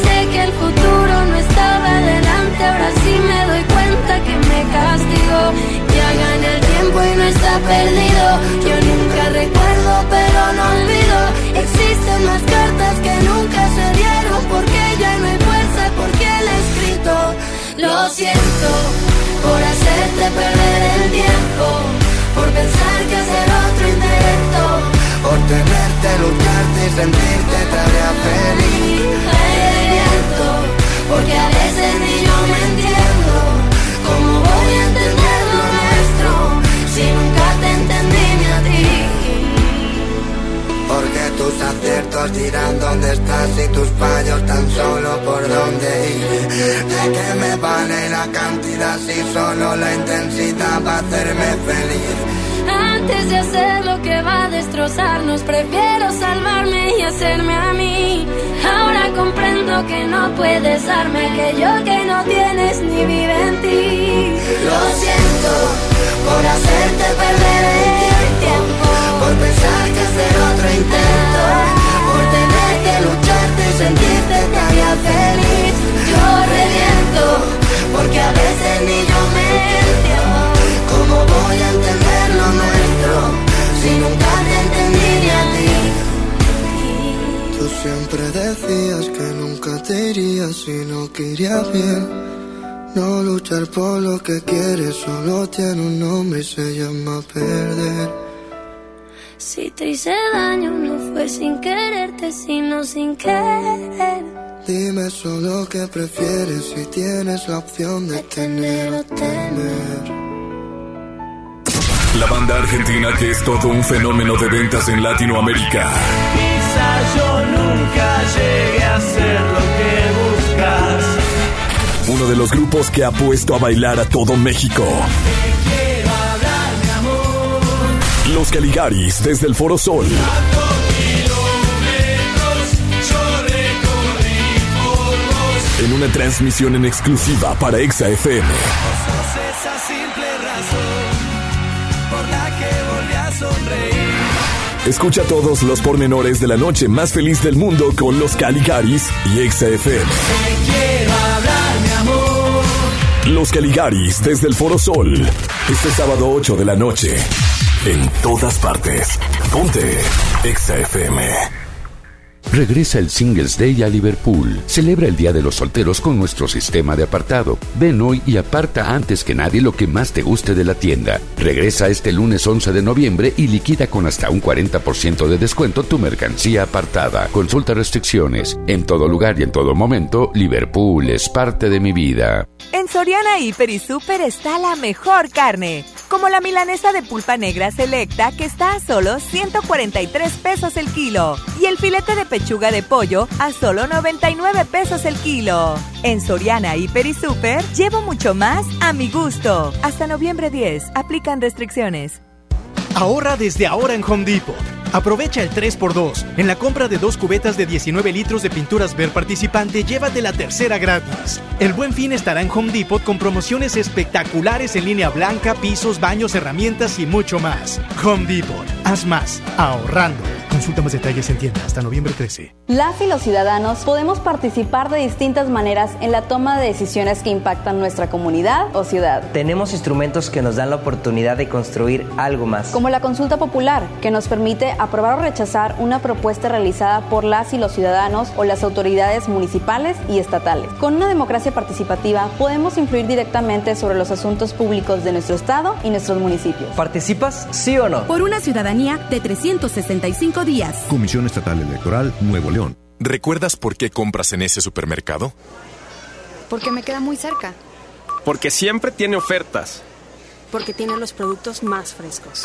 Sé que el futuro no estaba delante, ahora sí me doy cuenta que me castigó. Ya gané el tiempo y no está perdido. Yo nunca recuerdo, pero no olvido. Existen más cartas que nunca se dieron, porque ya no hay fuerza, porque el escrito. Lo siento por hacerte perder el tiempo, por pensar que hacer otro intento. Por tenerte, lucharte y sentirte te haría feliz. Reviento, porque a veces ni yo me tus aciertos dirán dónde estás y tus fallos tan solo por dónde ir. ¿De qué me vale la cantidad si solo la intensidad va a hacerme feliz? Antes de hacer lo que va a destrozarnos, prefiero salvarme y hacerme a mí. Ahora comprendo que no puedes darme aquello que no tienes ni vive en ti. Lo siento por hacerte perder por pensar que hacer otro intento Por tener que lucharte y sentirte todavía feliz Yo reviento Porque a veces ni yo me entiendo ¿Cómo voy a entender lo nuestro? Si nunca te entendí ni a ti Tú siempre decías que nunca te irías si no querías bien no luchar por lo que quieres solo tiene un nombre y se llama perder. Si te hice daño no fue sin quererte, sino sin querer. Dime solo que prefieres si tienes la opción de tener o temer. La banda argentina que es todo un fenómeno de ventas en Latinoamérica. Quizás yo nunca llegue a ser lo que buscas. Uno de los grupos que ha puesto a bailar a todo México. Los Caligaris desde el Foro Sol. En una transmisión en exclusiva para Exa FM. A. Escucha todos los pormenores de la noche más feliz del mundo con los Caligaris y Exa FM. Los Caligaris desde el Foro Sol. Este sábado 8 de la noche. En todas partes. Ponte Exa FM. Regresa el Singles Day a Liverpool. Celebra el Día de los Solteros con nuestro sistema de apartado. Ven hoy y aparta antes que nadie lo que más te guste de la tienda. Regresa este lunes 11 de noviembre y liquida con hasta un 40% de descuento tu mercancía apartada. Consulta restricciones. En todo lugar y en todo momento, Liverpool es parte de mi vida. En Soriana Hiper y Super está la mejor carne, como la milanesa de pulpa negra selecta que está a solo 143 pesos el kilo y el filete de pechuga de pollo a solo 99 pesos el kilo. En Soriana Hiper y Super llevo mucho más a mi gusto. Hasta noviembre 10, aplican restricciones. Ahorra desde ahora en Home Depot. Aprovecha el 3x2. En la compra de dos cubetas de 19 litros de pinturas Ver participante, llévate la tercera gratis. El buen fin estará en Home Depot con promociones espectaculares en línea blanca, pisos, baños, herramientas y mucho más. Home Depot. Haz más. Ahorrando. Consulta más detalles en tienda hasta noviembre 13. Las y los ciudadanos podemos participar de distintas maneras en la toma de decisiones que impactan nuestra comunidad o ciudad. Tenemos instrumentos que nos dan la oportunidad de construir algo más. Como la consulta popular, que nos permite aprobar o rechazar una propuesta realizada por las y los ciudadanos o las autoridades municipales y estatales. Con una democracia participativa podemos influir directamente sobre los asuntos públicos de nuestro estado y nuestros municipios. ¿Participas, sí o no? Por una ciudadanía de 365 días. Comisión Estatal Electoral Nuevo León. ¿Recuerdas por qué compras en ese supermercado? Porque me queda muy cerca. Porque siempre tiene ofertas. Porque tiene los productos más frescos.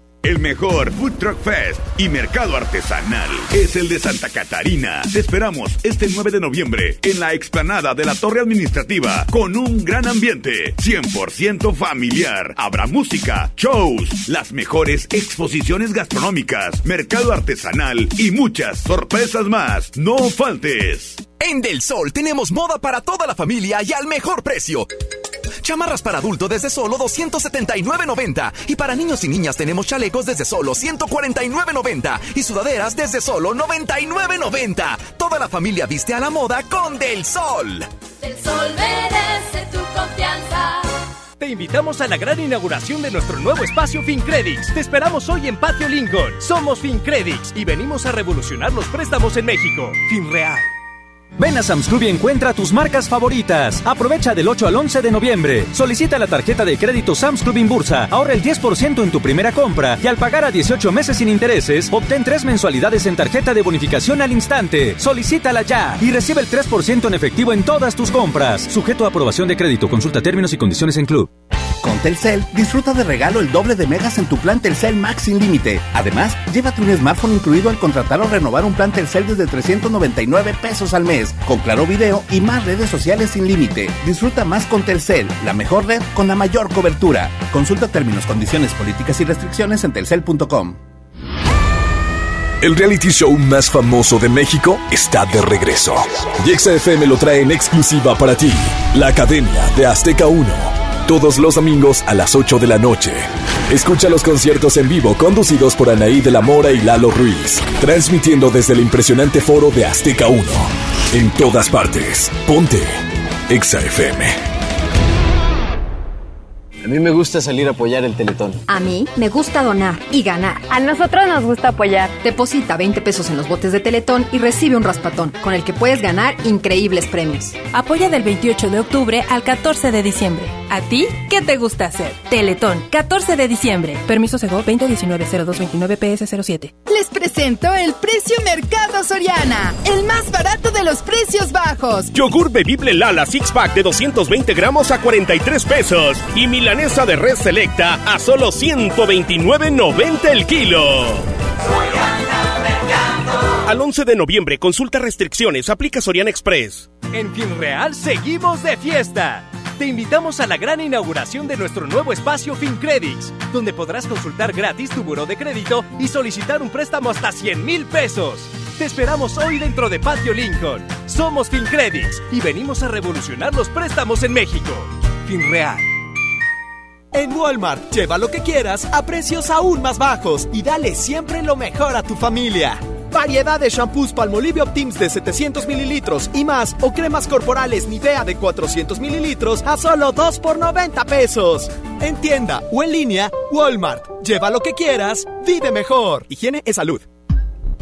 El mejor Food Truck Fest y mercado artesanal es el de Santa Catarina. Te esperamos este 9 de noviembre en la explanada de la Torre Administrativa con un gran ambiente 100% familiar. Habrá música, shows, las mejores exposiciones gastronómicas, mercado artesanal y muchas sorpresas más. No faltes. En Del Sol tenemos moda para toda la familia y al mejor precio. Chamarras para adulto desde solo 279.90 y para niños y niñas tenemos chalecos desde solo 149.90 y sudaderas desde solo 99.90. Toda la familia viste a la moda con Del Sol. Del sol merece tu confianza. Te invitamos a la gran inauguración de nuestro nuevo espacio FinCredits. Te esperamos hoy en Patio Lincoln. Somos FinCredits y venimos a revolucionar los préstamos en México. FinReal. Ven a Sam's Club y encuentra tus marcas favoritas. Aprovecha del 8 al 11 de noviembre. Solicita la tarjeta de crédito Sam's Club Bursa. Ahorra el 10% en tu primera compra y al pagar a 18 meses sin intereses, obtén tres mensualidades en tarjeta de bonificación al instante. Solicítala ya y recibe el 3% en efectivo en todas tus compras. Sujeto a aprobación de crédito. Consulta términos y condiciones en Club. Con Telcel, disfruta de regalo el doble de megas en tu plan Telcel Max sin límite. Además, llévate un smartphone incluido al contratar o renovar un plan Telcel desde 399 pesos al mes, con claro video y más redes sociales sin límite. Disfruta más con Telcel, la mejor red con la mayor cobertura. Consulta términos, condiciones, políticas y restricciones en telcel.com. El reality show más famoso de México está de regreso. Y XFM lo trae en exclusiva para ti. La Academia de Azteca 1. Todos los domingos a las 8 de la noche. Escucha los conciertos en vivo conducidos por Anaí de la Mora y Lalo Ruiz, transmitiendo desde el impresionante foro de Azteca 1. En todas partes. Ponte. Exa FM. A mí me gusta salir a apoyar el Teletón. A mí me gusta donar y ganar. A nosotros nos gusta apoyar. Deposita 20 pesos en los botes de Teletón y recibe un raspatón, con el que puedes ganar increíbles premios. Apoya del 28 de octubre al 14 de diciembre. ¿A ti qué te gusta hacer? Teletón, 14 de diciembre. Permiso Sego 2019-0229-PS07. Les presento el precio Mercado Soriana, el más barato de los precios bajos. Yogur bebible Lala Six Pack de 220 gramos a 43 pesos. Y milanesa de red selecta a solo 129.90 el kilo. Al 11 de noviembre, consulta restricciones, aplica Soriana Express. En FinReal seguimos de fiesta. Te invitamos a la gran inauguración de nuestro nuevo espacio FinCredits, donde podrás consultar gratis tu buró de crédito y solicitar un préstamo hasta 100 mil pesos. Te esperamos hoy dentro de Patio Lincoln. Somos FinCredits y venimos a revolucionar los préstamos en México. FinReal. En Walmart, lleva lo que quieras a precios aún más bajos y dale siempre lo mejor a tu familia. Variedad de shampoos Palmolive Optims de 700 mililitros y más o cremas corporales Nivea de 400 mililitros a solo 2 por 90 pesos. En tienda o en línea, Walmart. Lleva lo que quieras, vive mejor. Higiene es salud.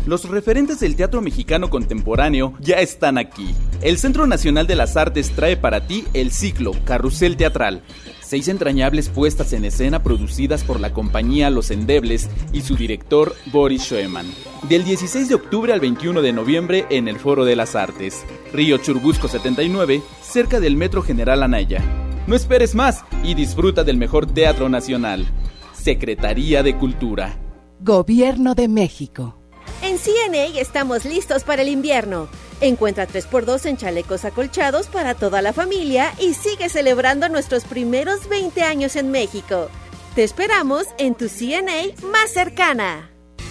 Los referentes del teatro mexicano contemporáneo ya están aquí. El Centro Nacional de las Artes trae para ti el ciclo Carrusel Teatral. Seis entrañables puestas en escena producidas por la compañía Los Endebles y su director Boris Schoeman. Del 16 de octubre al 21 de noviembre en el Foro de las Artes, Río Churubusco 79, cerca del Metro General Anaya. No esperes más y disfruta del mejor teatro nacional. Secretaría de Cultura. Gobierno de México. En CNA estamos listos para el invierno. Encuentra 3x2 en chalecos acolchados para toda la familia y sigue celebrando nuestros primeros 20 años en México. Te esperamos en tu CNA más cercana.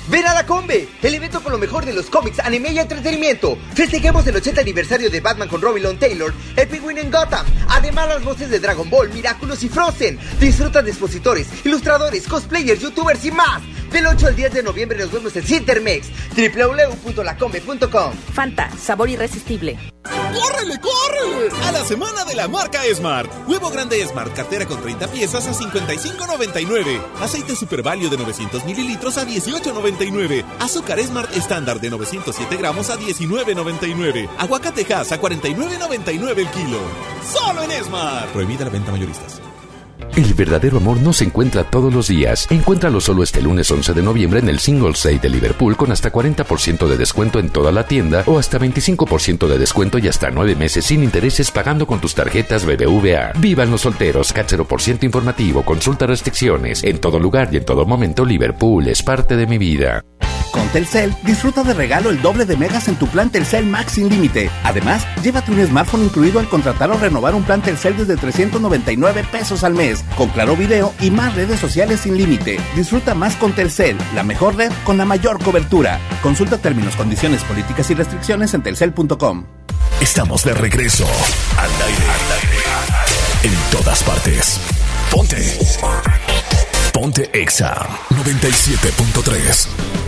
Ven a la Combe, el evento con lo mejor de los cómics, anime y entretenimiento. Festejemos el 80 aniversario de Batman con Robin Long Taylor, el Penguin en Gotham. Además, las voces de Dragon Ball, Miraculous y Frozen. Disfruta de expositores, ilustradores, cosplayers, youtubers y más. Del 8 al 10 de noviembre nos vemos en Cintermex, www.lacombe.com. Fanta, sabor irresistible. ¡Córrele, córrele! A la semana de la marca Smart. Huevo grande Smart, cartera con 30 piezas a 55.99. Aceite Super Value de 900 mililitros a 18.99. Azúcar Smart estándar de 907 gramos a 19.99. Aguacate Hass a 49.99 el kilo. Solo en Smart. Prohibida la venta mayoristas. El verdadero amor no se encuentra todos los días. Encuéntralo solo este lunes 11 de noviembre en el Singles Day de Liverpool con hasta 40% de descuento en toda la tienda o hasta 25% de descuento y hasta 9 meses sin intereses pagando con tus tarjetas BBVA. Vivan los solteros, por ciento informativo, consulta restricciones. En todo lugar y en todo momento, Liverpool es parte de mi vida. Con Telcel, disfruta de regalo el doble de megas en tu plan Telcel Max sin límite. Además, llévate un smartphone incluido al contratar o renovar un plan Telcel desde 399 pesos al mes, con claro video y más redes sociales sin límite. Disfruta más con Telcel, la mejor red con la mayor cobertura. Consulta términos, condiciones, políticas y restricciones en telcel.com. Estamos de regreso al aire. En todas partes. Ponte. Ponte Exa 97.3.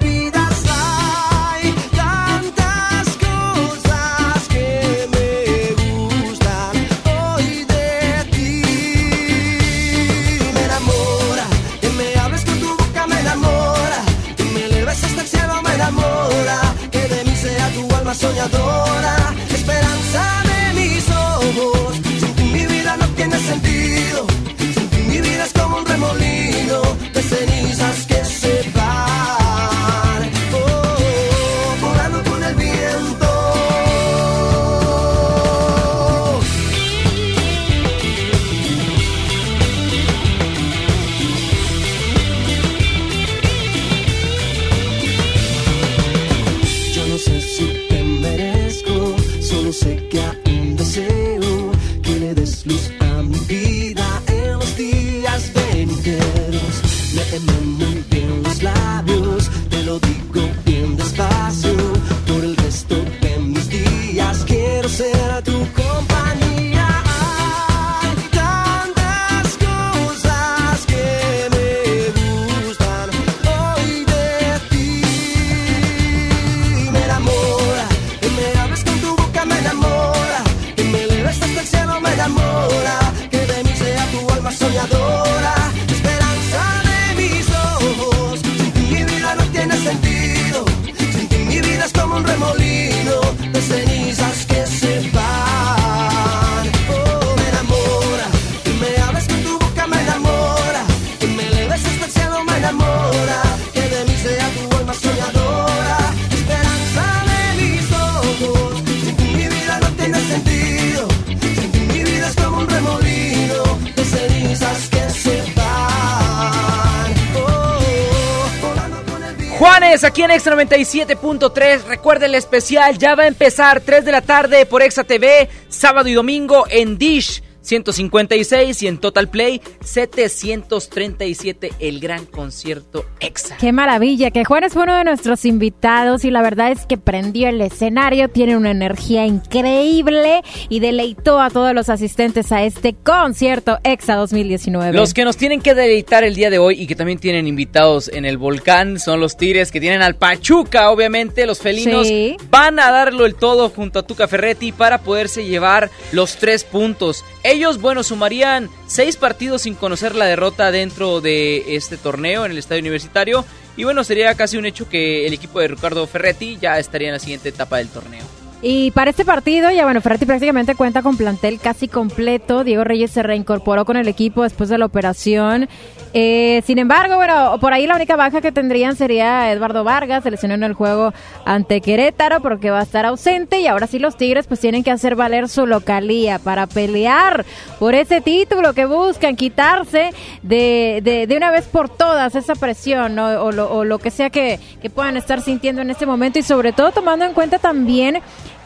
esperanza de mis ojos. Sin ti mi vida no tiene sentido, aquí en Extra 97.3. Recuerda el especial, ya va a empezar 3 de la tarde por Exa TV, sábado y domingo en Dish 156 y en Total Play 737, el gran concierto Exa. Qué maravilla, que Juanes fue uno de nuestros invitados y la verdad es que prendió el escenario, tiene una energía increíble y deleitó a todos los asistentes a este concierto EXA 2019. Los que nos tienen que deleitar el día de hoy y que también tienen invitados en el volcán son los Tigres que tienen al Pachuca, obviamente. Los felinos Sí. van a darlo el todo junto a Tuca Ferretti para poderse llevar los tres puntos. Ellos, bueno, sumarían seis partidos sin conocer la derrota dentro de este torneo en el estadio universitario. Y bueno, sería casi un hecho que el equipo de Ricardo Ferretti ya estaría en la siguiente etapa del torneo. Y para este partido, ya bueno, Ferretti prácticamente cuenta con plantel casi completo. Diego Reyes se reincorporó con el equipo después de la operación. Eh, sin embargo, bueno, por ahí la única baja que tendrían sería Eduardo Vargas, seleccionó en el juego ante Querétaro porque va a estar ausente y ahora sí los Tigres pues tienen que hacer valer su localía para pelear por ese título que buscan quitarse de, de, de una vez por todas esa presión ¿no? o, lo, o lo que sea que, que puedan estar sintiendo en este momento y sobre todo tomando en cuenta también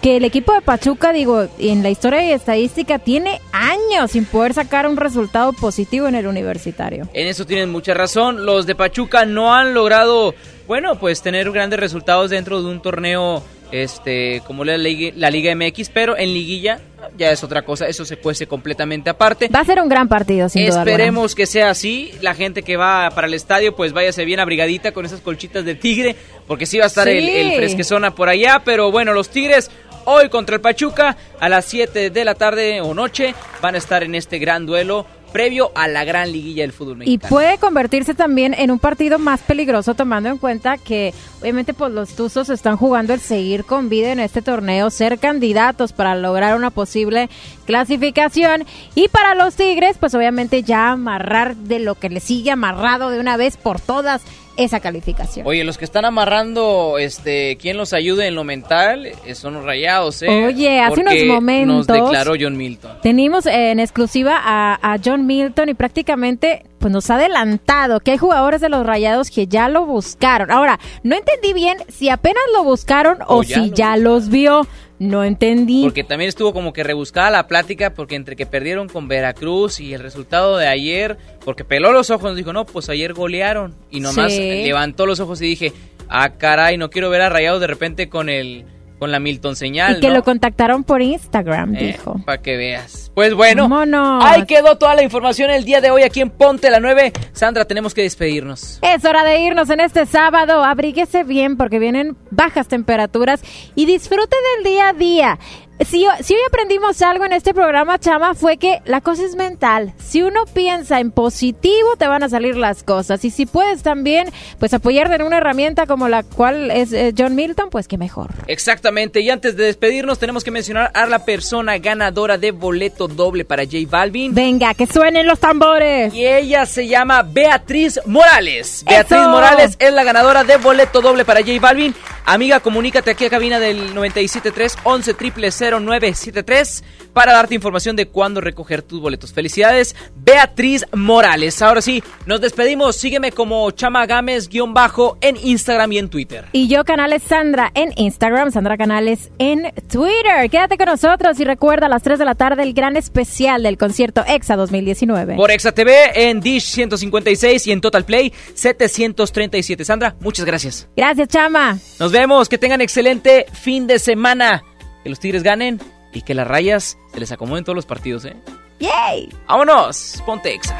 que el equipo de Pachuca, digo, en la historia y estadística tiene años sin poder sacar un resultado positivo en el universitario. En eso tienen mucha razón. Los de Pachuca no han logrado, bueno, pues tener grandes resultados dentro de un torneo este como la la Liga MX, pero en liguilla ya es otra cosa, eso se cuece completamente aparte. Va a ser un gran partido, sin duda. Esperemos que sea así. La gente que va para el estadio, pues váyase bien abrigadita con esas colchitas de tigre, porque sí va a estar el, el fresquezona por allá. Pero bueno, los tigres hoy contra el Pachuca a las 7 de la tarde o noche van a estar en este gran duelo previo a la gran liguilla del fútbol Y mexicano. puede convertirse también en un partido más peligroso tomando en cuenta que obviamente pues los Tuzos están jugando el seguir con vida en este torneo, ser candidatos para lograr una posible clasificación y para los Tigres pues obviamente ya amarrar de lo que le sigue amarrado de una vez por todas esa calificación. Oye, los que están amarrando, este, ¿quién los ayude en lo mental? Eh, son los rayados, ¿eh? Oye, hace unos momentos- Nos declaró John Milton. Tenemos en exclusiva a, a John Milton y prácticamente pues nos ha adelantado que hay jugadores de los Rayados que ya lo buscaron. Ahora, no entendí bien si apenas lo buscaron o, O ya si lo ya los vio. No entendí. Porque también estuvo como que rebuscada la plática, porque entre que perdieron con Veracruz y el resultado de ayer, porque peló los ojos, dijo, no, pues ayer golearon. Y nomás Sí. levantó los ojos y dije, ah, caray, no quiero ver a Rayados de repente con el con la Milton señal, y que ¿no? lo contactaron por Instagram, Eh, dijo. Para que veas. Pues bueno, Vámonos. ahí quedó toda la información el día de hoy aquí en Ponte la 9. Sandra, tenemos que despedirnos. Es hora de irnos en este sábado. Abríguese bien porque vienen bajas temperaturas y disfrute del día a día. Si, hoy aprendimos algo en este programa, Chama, fue que la cosa es mental. Si uno piensa en positivo, te van a salir las cosas. Y si puedes también, pues apoyarte en una herramienta como la cual es eh, John Milton, pues qué mejor. Exactamente. Y antes de despedirnos, tenemos que mencionar a la persona ganadora de boleto doble para J Balvin. Venga, que suenen los tambores. Y ella se llama Beatriz Morales. Beatriz Morales es la ganadora de boleto doble para J Balvin. Amiga, comunícate aquí a cabina del 973 11 000. 0973 para darte información de cuándo recoger tus boletos. Felicidades, Beatriz Morales. Ahora sí, nos despedimos. Sígueme como chamagames-bajo en Instagram y en Twitter. Y yo, Canales Sandra, en Instagram, Sandra Canales en Twitter. Quédate con nosotros y recuerda a las 3 de la tarde el gran especial del concierto EXA 2019. Por EXA TV en Dish 156 y en Total Play 737. Sandra, muchas gracias. Gracias, Chama. Nos vemos. Que tengan excelente fin de semana que los Tigres ganen y que las rayas se les acomoden todos los partidos, ¿eh? ¡Yay! ¡Vámonos! Ponte Exa.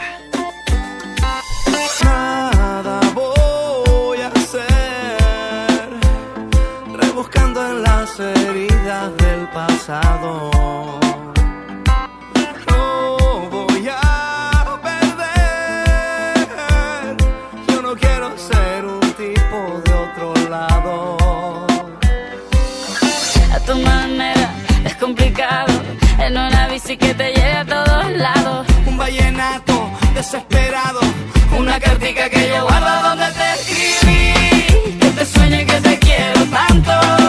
Nada voy a hacer rebuscando en las heridas del pasado. desesperado. Una cartica que yo guardo donde te escribí. Que te sueño que te quiero tanto.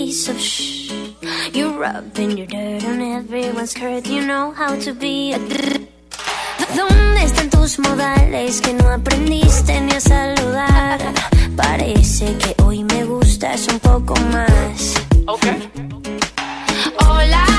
piece of shh. You're rubbing your dirt on everyone's skirt. You know how to be a d ¿Dónde están tus modales que no aprendiste ni a saludar? Parece que hoy me gustas un poco más. Okay. Hola.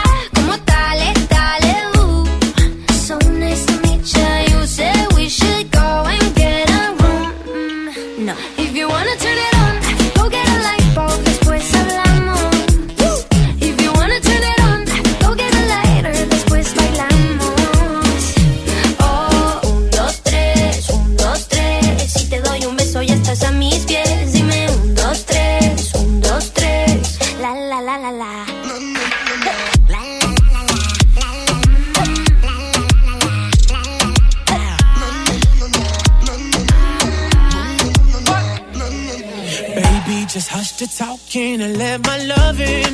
To let my love in.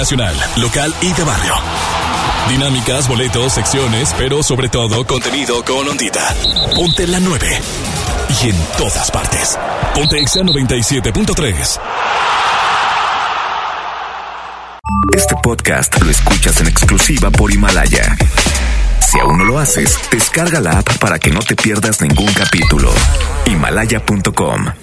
nacional, local y de barrio. Dinámicas, boletos, secciones, pero sobre todo contenido con ondita. Ponte la 9. Y en todas partes. Ponte Exa 97.3. Este podcast lo escuchas en exclusiva por Himalaya. Si aún no lo haces, descarga la app para que no te pierdas ningún capítulo. Himalaya.com